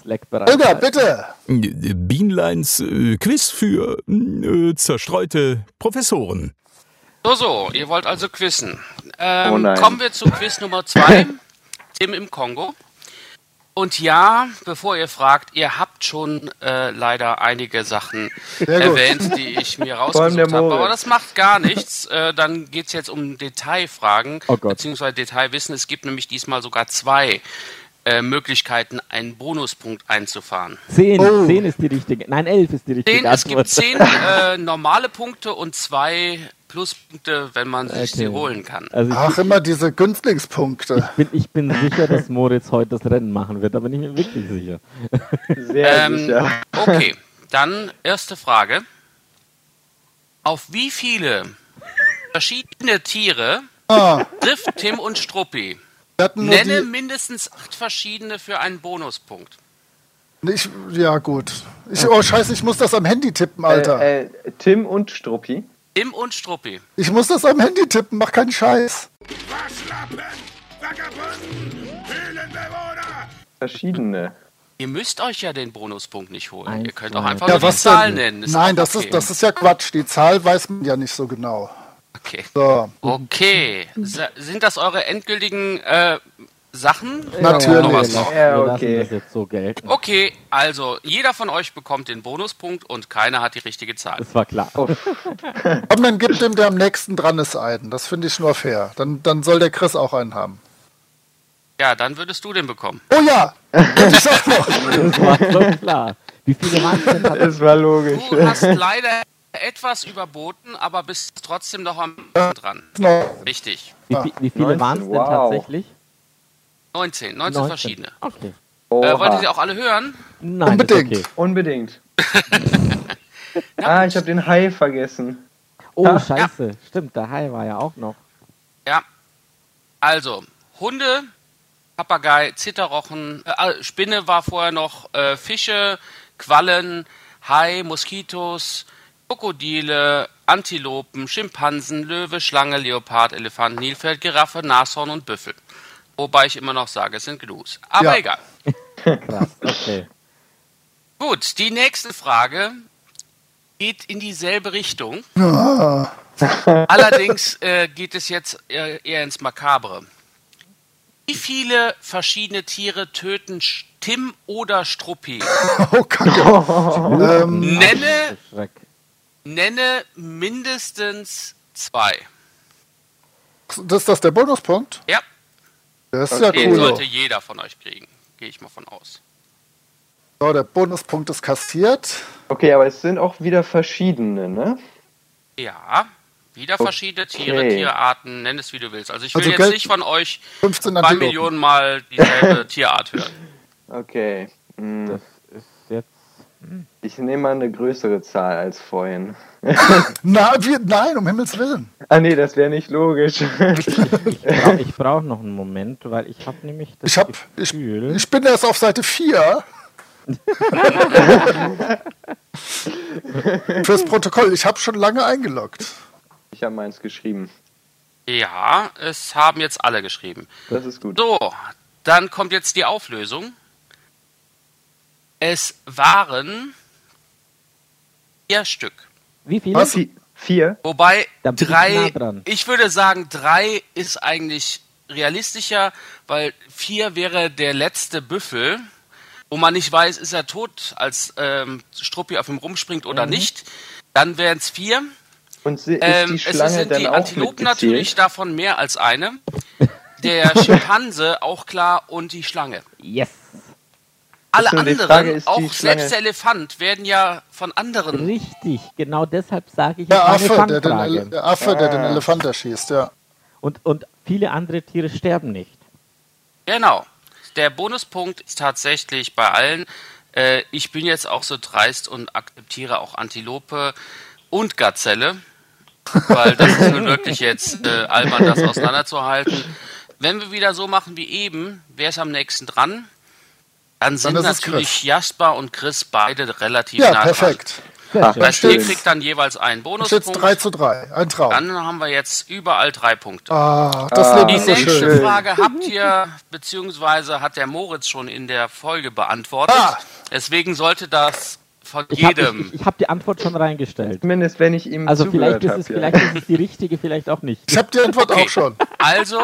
Slack bereit. Holger, bitte. Bienleins äh, Quiz für äh, zerstreute Professoren. So, so, ihr wollt also quizzen. Ähm, Oh kommen wir zu Quiz Nummer 2, Tim im Kongo. Und ja, bevor ihr fragt, ihr habt schon äh, leider einige Sachen erwähnt, die ich mir rausgesucht habe. Aber das macht gar nichts. Äh, dann geht's jetzt um Detailfragen, Oh beziehungsweise Detailwissen. Es gibt nämlich diesmal sogar zwei äh, Möglichkeiten, einen Bonuspunkt einzufahren. Zehn, Oh. zehn ist die richtige. Nein, elf ist die richtige Zehn, es gibt zehn äh, normale Punkte und zwei Pluspunkte, wenn man sich sie Okay. holen kann. Also ich, Ach, immer diese Günstlingspunkte. bin, ich bin sicher, dass Moritz heute das Rennen machen wird, aber nicht mehr wirklich sicher. Sehr Ähm, sicher. okay, dann erste Frage. Auf wie viele verschiedene Tiere Ah, trifft Tim und Struppi? Nenne die, mindestens acht verschiedene für einen Bonuspunkt. ich, ja, gut. Ich, oh, scheiße, ich muss das am Handy tippen, Alter. Äh, äh, Tim und Struppi. Tim und Struppi. Ich muss das am Handy tippen, mach keinen Scheiß. Waschlappen, Vagabunden, Höhlenbewohner. Verschiedene. Ihr müsst euch ja den Bonuspunkt nicht holen. Eins, Ihr könnt auch einfach Ja, nur die Zahl denn? nennen. Ist Nein, das okay. ist, das ist ja Quatsch. Die Zahl weiß man ja nicht so genau. Okay. So, Okay. Sa- Sind das eure endgültigen äh, Sachen? Natürlich. Noch Ja, okay. das jetzt so gelten. Okay, also jeder von euch bekommt den Bonuspunkt und keiner hat die richtige Zahl. Das war klar. komm, dann gibt dem, der am nächsten dran ist, einen. Das finde ich nur fair. Dann, dann soll der Chris auch einen haben. Ja, dann würdest du den bekommen. Oh ja! Das war so klar. Wie viele waren es denn? Es war logisch. Du hast leider etwas überboten, aber bist trotzdem noch am dran. noch. Richtig. Wie, wie viele 19, waren es denn wow. tatsächlich? 19, 19 verschiedene. Okay. Äh, wollt ihr sie auch alle hören? Nein, Unbedingt. Ist okay. Unbedingt. ah, ich habe den Hai vergessen. Oh, Ja. scheiße. Stimmt, der Hai war ja auch noch. Ja. Also, Hunde, Papagei, Zitterrochen, äh, Spinne war vorher noch, äh, Fische, Quallen, Hai, Moskitos, Krokodile, Antilopen, Schimpansen, Löwe, Schlange, Leopard, Elefant, Nilpferd, Giraffe, Nashorn und Büffel. Wobei ich immer noch sage, es sind Gnus. Aber Ja. egal. Krass, okay. Gut, die nächste Frage geht in dieselbe Richtung. Ah, Allerdings äh, geht es jetzt eher, eher ins Makabre. Wie viele verschiedene Tiere töten Tim oder Struppi? oh, Kacke. ähm, Nenne, Schreck. Nenne mindestens zwei. das ist das der Bonuspunkt? Ja, Das ist ja den cool. sollte jeder von euch kriegen. Gehe ich mal von aus. So, der Bonuspunkt ist kassiert. Okay, aber es sind auch wieder verschiedene, ne? Ja, wieder verschiedene Tiere. Tierarten, nenn es wie du willst. Also ich will Also jetzt nicht von euch 15 zwei. Millionen Mal dieselbe Tierart hören. Okay. Hm. Ich nehme mal eine größere Zahl als vorhin. Na, wir, nein, um Himmels Willen. Ah nee, das wäre nicht logisch. Ich brauche ich brauch noch einen Moment, weil ich habe nämlich das Ich, hab, ich, Gefühl. ich bin erst auf Seite 4. Fürs Protokoll, ich habe schon lange eingeloggt. ich habe meins geschrieben. Ja, es haben jetzt alle geschrieben. Das ist gut. So, dann kommt jetzt die Auflösung. Es waren vier Stück. Wie viele? Was? Vi- Vier? Wobei bin ich drei, nah ich würde sagen, drei ist eigentlich realistischer, weil vier wäre der letzte Büffel, wo man nicht weiß, ist er tot, als ähm, Struppi auf ihm rumspringt Mhm. oder nicht. Dann wären es vier. Und si- ist Ähm, die es sind die Antilopen natürlich, davon mehr als eine. Der Schimpanse auch klar und die Schlange. Yes. Alle anderen, ist auch selbst der Elefant, werden ja von anderen. Richtig, genau deshalb sage ich, Der Affe, der den, der, Affe der den. Elefant erschießt, ja. Und, und viele andere Tiere sterben nicht. Genau. Der Bonuspunkt ist tatsächlich bei allen. Äh, ich bin jetzt auch so dreist und akzeptiere auch Antilope und Gazelle, weil das ist nun wirklich jetzt äh, albern, das auseinanderzuhalten. Wenn wir wieder so machen wie eben, wer ist am nächsten dran? Dann sind es natürlich Chris. Jasper und Chris beide relativ Ja, nah perfekt. Sehr Ach. Das heißt, ihr kriegt dann jeweils einen ist jetzt Bonuspunkt. 3 zu 3. Ein Traum. Dann haben wir jetzt überall drei Punkte. Ah, das Ah. Die ist so nächste schön. Frage habt ihr, beziehungsweise hat der Moritz schon in der Folge beantwortet. Ah. Deswegen sollte das von Ich habe jedem. ich, ich hab die Antwort schon reingestellt. Zumindest wenn ich ihm Also vielleicht ist, habe. es, vielleicht ist es die richtige, vielleicht auch nicht. Ich habe die Antwort Okay. auch schon. Also,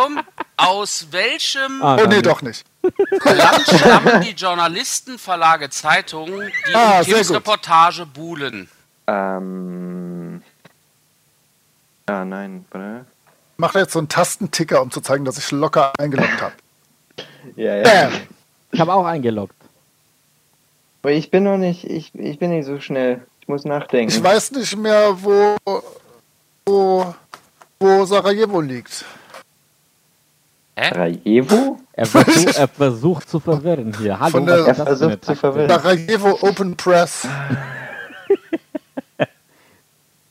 aus welchem Ah, Oh, nee, dann- doch nicht. Land stammen die Journalistenverlage Zeitungen, die Ah, sehr Kims gut. Reportage buhlen? Ähm. Ja, nein. warte. Ich mache jetzt so einen Tastenticker, um zu zeigen, dass ich locker eingeloggt habe. Ja, ja. Bam. Ich habe auch eingeloggt. Aber ich bin noch nicht, ich, ich bin nicht so schnell. Ich muss nachdenken. Ich weiß nicht mehr, wo, wo, wo Sarajevo liegt. Sarajevo? Er versucht, er versucht zu verwirren hier. Hallo, Von der- Er versucht zu verwirren. Sarajevo Open Press.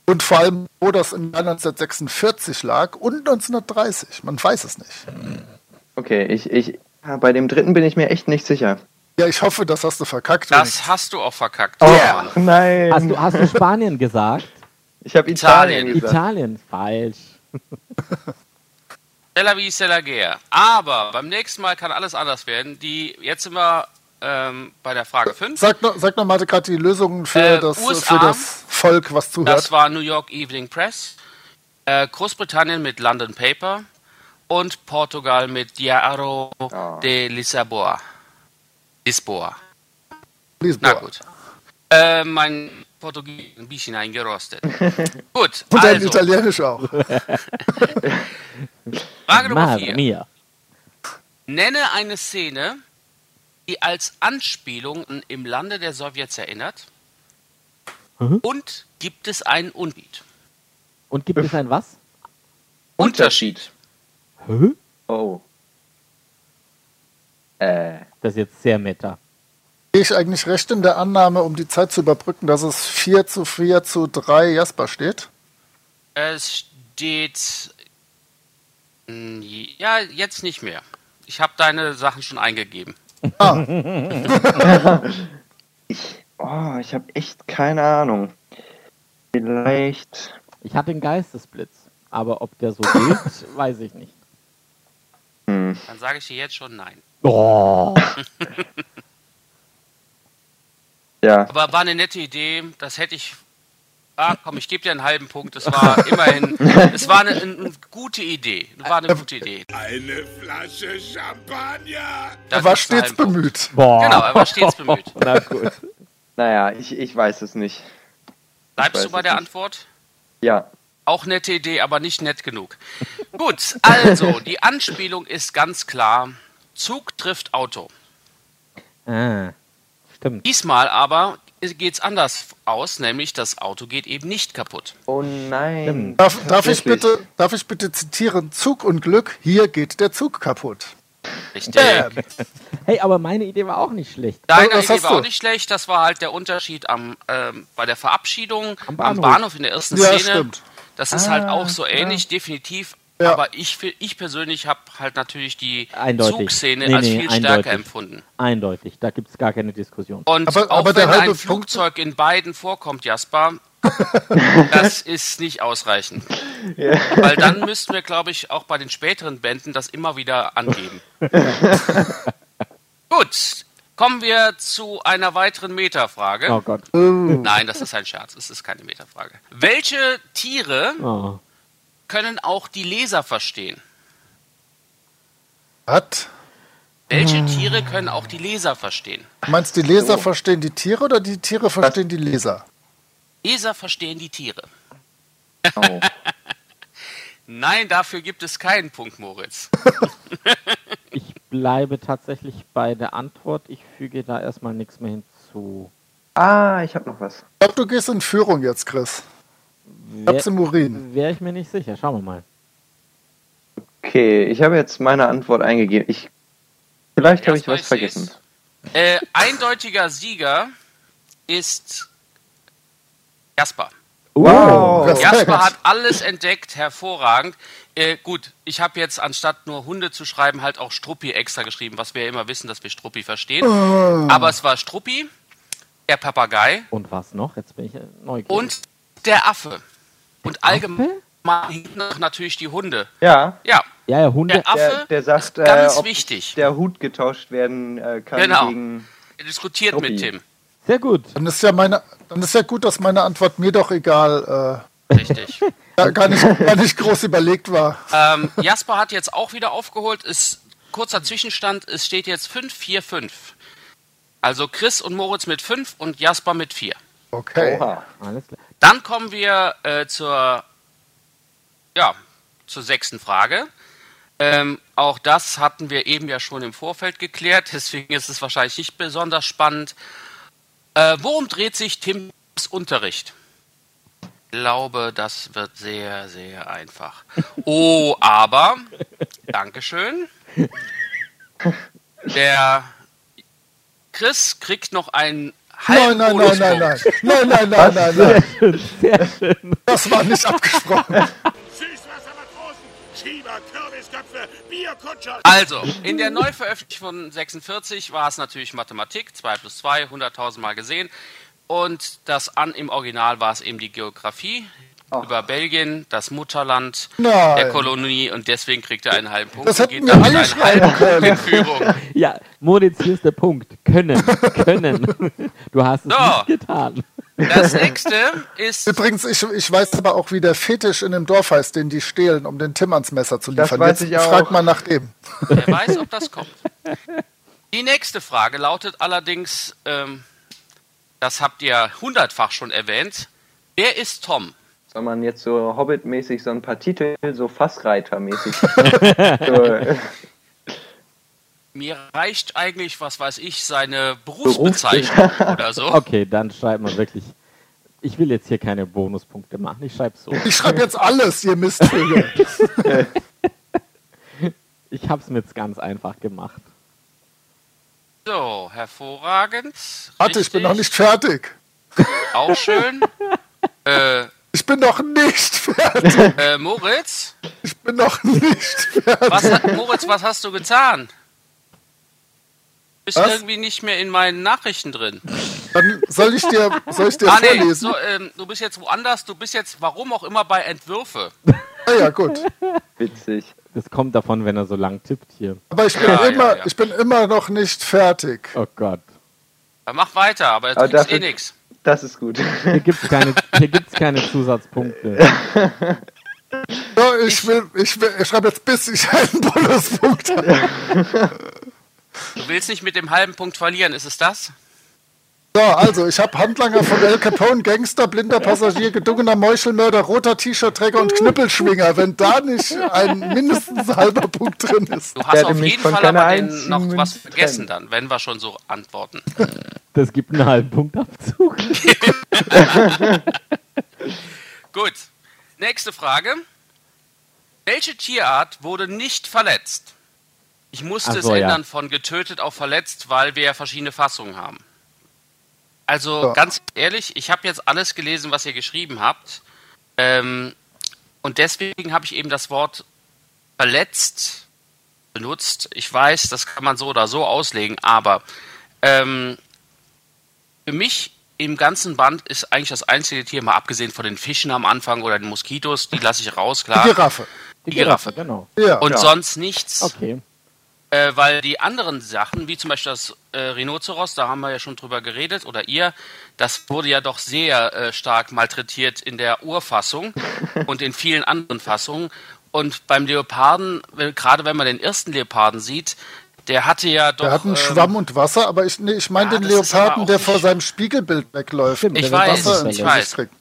Und vor allem, wo das im Jahr 1946 lag und 1930. Man weiß es nicht. Okay, ich, ich, ja, bei dem dritten bin ich mir echt nicht sicher. Ja, ich hoffe, das hast du verkackt. Das hast du auch verkackt. Oh, Mann. nein. Hast du, hast du Spanien gesagt? ich habe Italien, Italien. gesagt. Italien, falsch. Stella wie Stella. Aber beim nächsten Mal kann alles anders werden. Die, jetzt sind wir ähm, bei der Frage 5. Sag noch, sag noch mal gerade die Lösungen für, Äh, das, USA. für das Volk, was Das zuhört. war New York Evening Press, äh, Großbritannien mit London Paper und Portugal mit Diário de Lisboa. Lisboa. Lisboa. Na gut. Äh, mein Portugiesisch ein bisschen eingerostet. gut, Und dein also, Italienisch auch. Frage Nummer 4. mia. Nenne eine Szene, die als Anspielung an im Lande der Sowjets erinnert. Mhm. Und gibt es einen Unterschied? Und gibt es ein was? Unterschied. Hä? Oh. Äh, Das ist jetzt sehr meta. Gehe ich eigentlich recht in der Annahme, um die Zeit zu überbrücken, dass es 4 zu 4 zu 3 Jasper steht? Es steht. Ja, jetzt nicht mehr. Ich habe deine Sachen schon eingegeben. ich, oh, ich habe echt keine Ahnung. Vielleicht. Ich hatte einen Geistesblitz, aber ob der so gilt, weiß ich nicht. Hm. Dann sage ich dir jetzt schon nein. Oh. Ja. Aber war eine nette Idee. Das hätte ich. Ah, komm, ich gebe dir einen halben Punkt. Das war immerhin. Es war eine, eine gute Idee. War eine gute Idee. Eine Flasche Champagner. Da er war stets bemüht. Boah. Genau, er war stets bemüht. Na gut. Naja, ich, ich weiß es nicht. Bleibst du bei der nicht. Antwort? Ja. Auch nette Idee, aber nicht nett genug. Gut, also, die Anspielung ist ganz klar. Zug trifft Auto. Ah, stimmt. Diesmal aber geht es anders aus, nämlich das Auto geht eben nicht kaputt. Oh nein. Darf, darf, ich bitte, darf ich bitte zitieren? Zug und Glück, hier geht der Zug kaputt. Richtig. Bam. Hey, aber meine Idee war auch nicht schlecht. Deine Was Idee war du? auch nicht schlecht. Das war halt der Unterschied am, ähm, bei der Verabschiedung am Bahnhof. Bahnhof, in der ersten Ja, Szene. stimmt. Das ist halt auch so ähnlich, definitiv. Ja. Aber ich, ich persönlich habe halt natürlich die Eindeutig. Zugszene Nee, als nee, viel eindeutig. stärker empfunden. Eindeutig, da gibt es gar keine Diskussion. Und Aber- auch aber der wenn ein Flugzeug in beiden vorkommt, Jasper, das ist nicht ausreichend. Weil dann müssten wir, glaube ich, auch bei den späteren Bänden das immer wieder angeben. Gut, kommen wir zu einer weiteren Metafrage. Oh Gott. Nein, das ist ein Scherz, es ist keine Metafrage. Welche Tiere Oh. Können auch die Leser verstehen? Hat? Welche Tiere können auch die Leser verstehen? Meinst du, die Leser verstehen die Tiere oder die Tiere verstehen die Leser? Leser verstehen die Tiere. Oh. Nein, dafür gibt es keinen Punkt, Moritz. Ich bleibe tatsächlich bei der Antwort. Ich füge da erstmal nichts mehr hinzu. Ah, ich habe noch was. Ich glaube, du gehst in Führung jetzt, Chris. Im Urin. Wäre ich mir nicht sicher. Schauen wir mal. Okay, ich habe jetzt meine Antwort eingegeben. Ich, vielleicht habe ich was vergessen. Äh, eindeutiger Sieger ist Jasper. Wow. Respekt. Jasper hat alles entdeckt, hervorragend. Äh, gut, ich habe jetzt anstatt nur Hunde zu schreiben, halt auch Struppi extra geschrieben, was wir ja immer wissen, dass wir Struppi verstehen. Aber es war Struppi. der Papagei Und was noch? Jetzt bin ich neugierig. und der Affe. Und allgemein noch natürlich die Hunde. Ja, Ja, Ja, ja, Hunde. der Affe der, der sagt, ist ganz äh, ob wichtig. der Hut getauscht werden äh, kann Genau. gegen. Er diskutiert Tobi. mit Tim. Sehr gut. Dann ist ja meine, dann ist ja gut, dass meine Antwort mir doch egal, Richtig. äh, ja, gar, nicht, gar nicht groß überlegt war. ähm, Jasper hat jetzt auch wieder aufgeholt. Ist kurzer Zwischenstand. Es steht jetzt 5-4-5. Also Chris und Moritz mit 5 und Jasper mit 4. Okay. Oha. Alles klar. Dann kommen wir äh, zur, ja, zur sechsten Frage. Ähm, auch das hatten wir eben ja schon im Vorfeld geklärt, deswegen ist es wahrscheinlich nicht besonders spannend. Äh, worum dreht sich Tims Unterricht? Ich glaube, das wird sehr, sehr einfach. Oh, aber, Dankeschön. Der Chris kriegt noch einen Nein, nein, nein, nein, nein. Bonuspunkt. Nein, nein, nein, nein, nein. Sehr schön. Das war nicht abgesprochen. Also, in der Neuveröffentlichung von 46 war es natürlich Mathematik, 2 plus 2, 100.000 Mal gesehen. Und das an im Original war es eben die Geografie über Belgien, das Mutterland Nein. der Kolonie und deswegen kriegt er einen halben Punkt. Das hätten wir alle schreiben können. Führung. Ja, Moritz, hier ist der Punkt. Können. Können. Du hast es So. nicht getan. Das nächste ist, Übrigens, ich, ich weiß aber auch, wie der Fetisch in dem Dorf heißt, den die stehlen, um den Tim ans Messer zu Das liefern. weiß Jetzt ich auch. frag mal nach dem. wer weiß, ob das kommt. Die nächste Frage lautet allerdings, ähm, das habt ihr hundertfach schon erwähnt, wer ist Tom? Soll man jetzt so Hobbit-mäßig so ein paar Titel, so Fassreiter-mäßig. so, äh, Mir reicht eigentlich, was weiß ich, seine Berufsbezeichnung oder so. Okay, dann schreibt man wirklich. Ich will jetzt hier keine Bonuspunkte machen. Ich schreibe so. Ich schreibe jetzt alles, ihr Mistvögel. Ich habe es mir jetzt ganz einfach gemacht. So, hervorragend. Warte, ich bin noch nicht fertig. Auch schön. äh, Ich bin noch nicht fertig. äh, Moritz, Ich bin noch nicht fertig. was hat, Moritz, was hast du getan? Bist Was? irgendwie nicht mehr in meinen Nachrichten drin. Dann soll ich dir, soll ich dir Ah, nee, vorlesen? so, ähm, du bist jetzt woanders, du bist jetzt, warum auch immer, bei Entwürfe. Ah, ja, gut. witzig. Das kommt davon, wenn er so lang tippt hier. Aber ich bin, Ja, ja, immer, ja. ich bin immer noch nicht fertig. Oh Gott. Dann mach weiter, aber Aber du kriegst eh nix. Das ist gut. Hier gibt es keine, hier gibt's keine Zusatzpunkte. So, ich, will, ich, will, ich schreibe jetzt, bis ich einen Bonuspunkt habe. Du willst nicht mit dem halben Punkt verlieren, ist es das? So, also, ich habe Handlanger von El Capone, Gangster, blinder Passagier, gedungener Meuchelmörder, roter T-Shirt-Träger und Knüppelschwinger. Wenn da nicht ein mindestens halber Punkt drin ist. Du hast auf jeden Fall aber den noch was vergessen dann, wenn wir schon so antworten. Das gibt einen halben Punktabzug. Gut. Nächste Frage. Welche Tierart wurde nicht verletzt? Ich musste es so, ja. ändern von getötet auf verletzt, weil wir ja verschiedene Fassungen haben. Also Ja. ganz ehrlich, ich habe jetzt alles gelesen, was ihr geschrieben habt. Ähm, und deswegen habe ich eben das Wort verletzt benutzt. Ich weiß, das kann man so oder so auslegen, aber ähm, für mich im ganzen Band ist eigentlich das einzige Tier, mal abgesehen von den Fischen am Anfang oder den Moskitos, die lasse ich raus, Die klar. Giraffe. Die Giraffe. Genau. Ja. Und Ja. sonst nichts, Okay. Äh, weil die anderen Sachen, wie zum Beispiel das äh, Rhinoceros, da haben wir ja schon drüber geredet, oder ihr, das wurde ja doch sehr äh, stark malträtiert in der Urfassung und in vielen anderen Fassungen. Und beim Leoparden, wenn- gerade wenn man den ersten Leoparden sieht, der hatte ja doch. Der hat einen ähm, Schwamm und Wasser, aber ich, nee, ich meine Ja, den Leoparden, der vor seinem Spiegelbild wegläuft. Stimmt, und Ich der weiß, Wasser ins ich weiß. kriegt.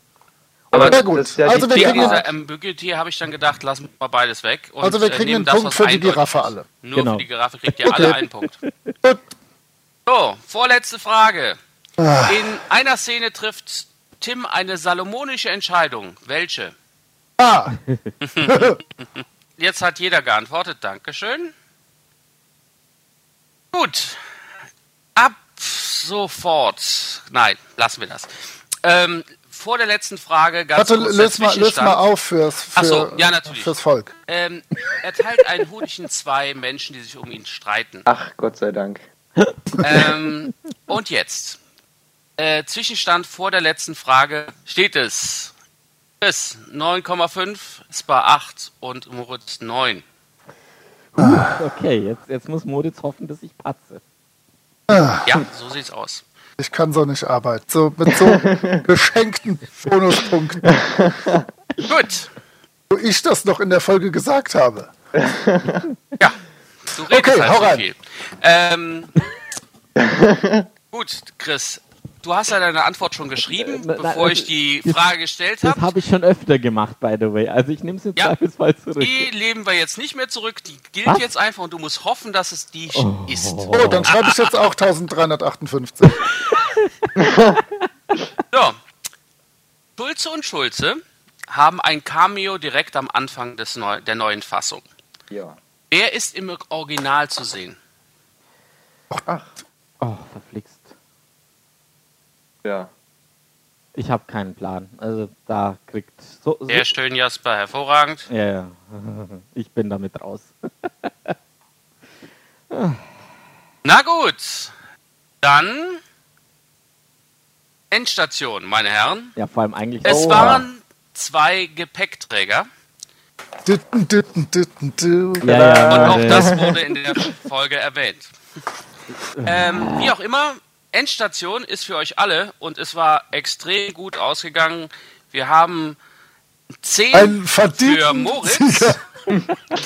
Aber Ja, gut. ja Also wir kriegen- dieser ähm, Bügeltier habe ich dann gedacht, lassen wir beides weg. Und, Also wir äh, kriegen nehmen einen das, Punkt was für die Giraffe ist. alle. Nur Genau. für die Giraffe kriegt ihr alle einen Punkt. Gut. So, vorletzte Frage. Ah. In einer Szene trifft Tim eine salomonische Entscheidung. Welche? Ah, Jetzt hat jeder geantwortet. Dankeschön. Gut. Ab sofort. Nein, lassen wir das. Ähm, vor der letzten Frage ganz warte, kurz löse mal, Zwischenstand. mal auf fürs, für, so, ja, natürlich. fürs Volk. Ähm, er teilt einen Honig in zwei Menschen, die sich um ihn streiten. Ach, Gott sei Dank. Ähm, und jetzt. Äh, Zwischenstand vor der letzten Frage steht es. Chris 9,5, Spa 8 und Moritz 9. Okay, jetzt, jetzt muss Moritz hoffen, dass ich patze. Ja, so sieht's aus. Ich kann so nicht arbeiten. So mit so geschenkten Bonuspunkten, Gut. wo ich das noch in der Folge gesagt habe. Ja, du redest Okay, halt hau so rein. viel. Ähm, gut, Chris, du hast ja deine Antwort schon geschrieben, Äh, na, bevor also, ich die das- Frage gestellt Das habe. habe ich schon öfter gemacht, by the way. Also ich nehme es im Ja. Zweifelsfall zurück. Die leben wir jetzt nicht mehr zurück, die gilt Was? jetzt einfach und du musst hoffen, dass es die Oh. ist. Oh, dann schreibe ich jetzt auch 1358. So. Schulze und Schulze haben ein Cameo direkt am Anfang des Neu der neuen Fassung. Ja. Wer ist im Original zu sehen? Ach, Oh, verflixt. Ja. Ich habe keinen Plan. Also da kriegt so, so Sehr schön, Jasper, hervorragend. ja, ja. Ich bin damit raus. Na gut, dann Endstation, meine Herren. Ja, vor allem eigentlich. Es Oh. waren zwei Gepäckträger ditten, ditten, du. Ja, ja, und auch das wurde in der Folge erwähnt. Ähm, wie auch immer, Endstation ist für euch alle und es war extrem gut ausgegangen. Wir haben 10 Ein verdienten für Moritz, Sieger.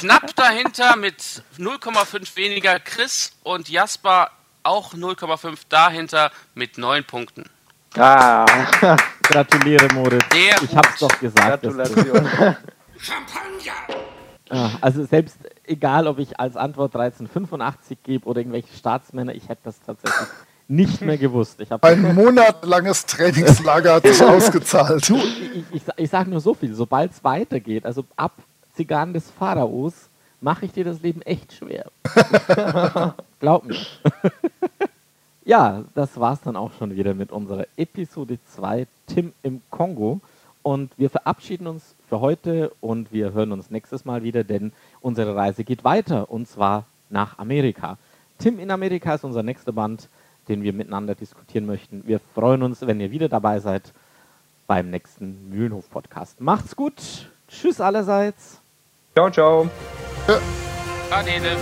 knapp dahinter mit 0,5 weniger Chris und Jasper auch 0,5 dahinter mit 9 Punkten. Ah, Gratuliere, Moritz. Sehr ich hab's doch gesagt. Gratulation. Champagner! Also selbst egal, ob ich als Antwort 1385 gebe oder irgendwelche Staatsmänner, ich hätte das tatsächlich nicht mehr gewusst. Ich Ein monatlanges Trainingslager hat sich ausgezahlt. Du, ich, ich, ich sage nur so viel, sobald es weitergeht, also ab Zigarren des Pharaos, mache ich dir das Leben echt schwer. Glaub mir. ja, das war's dann auch schon wieder mit unserer Episode 2 Tim im Kongo. Und wir verabschieden uns für heute und wir hören uns nächstes Mal wieder, denn unsere Reise geht weiter und zwar nach Amerika. Tim in Amerika ist unser nächster Band, den wir miteinander diskutieren möchten. Wir freuen uns, wenn ihr wieder dabei seid beim nächsten Mühlenhof-Podcast. Macht's gut. Tschüss allerseits. ciao, ciao. Adele.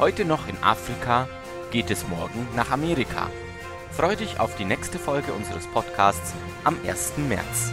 Heute noch in Afrika, geht es morgen nach Amerika. Freu dich auf die nächste Folge unseres Podcasts am 1. März.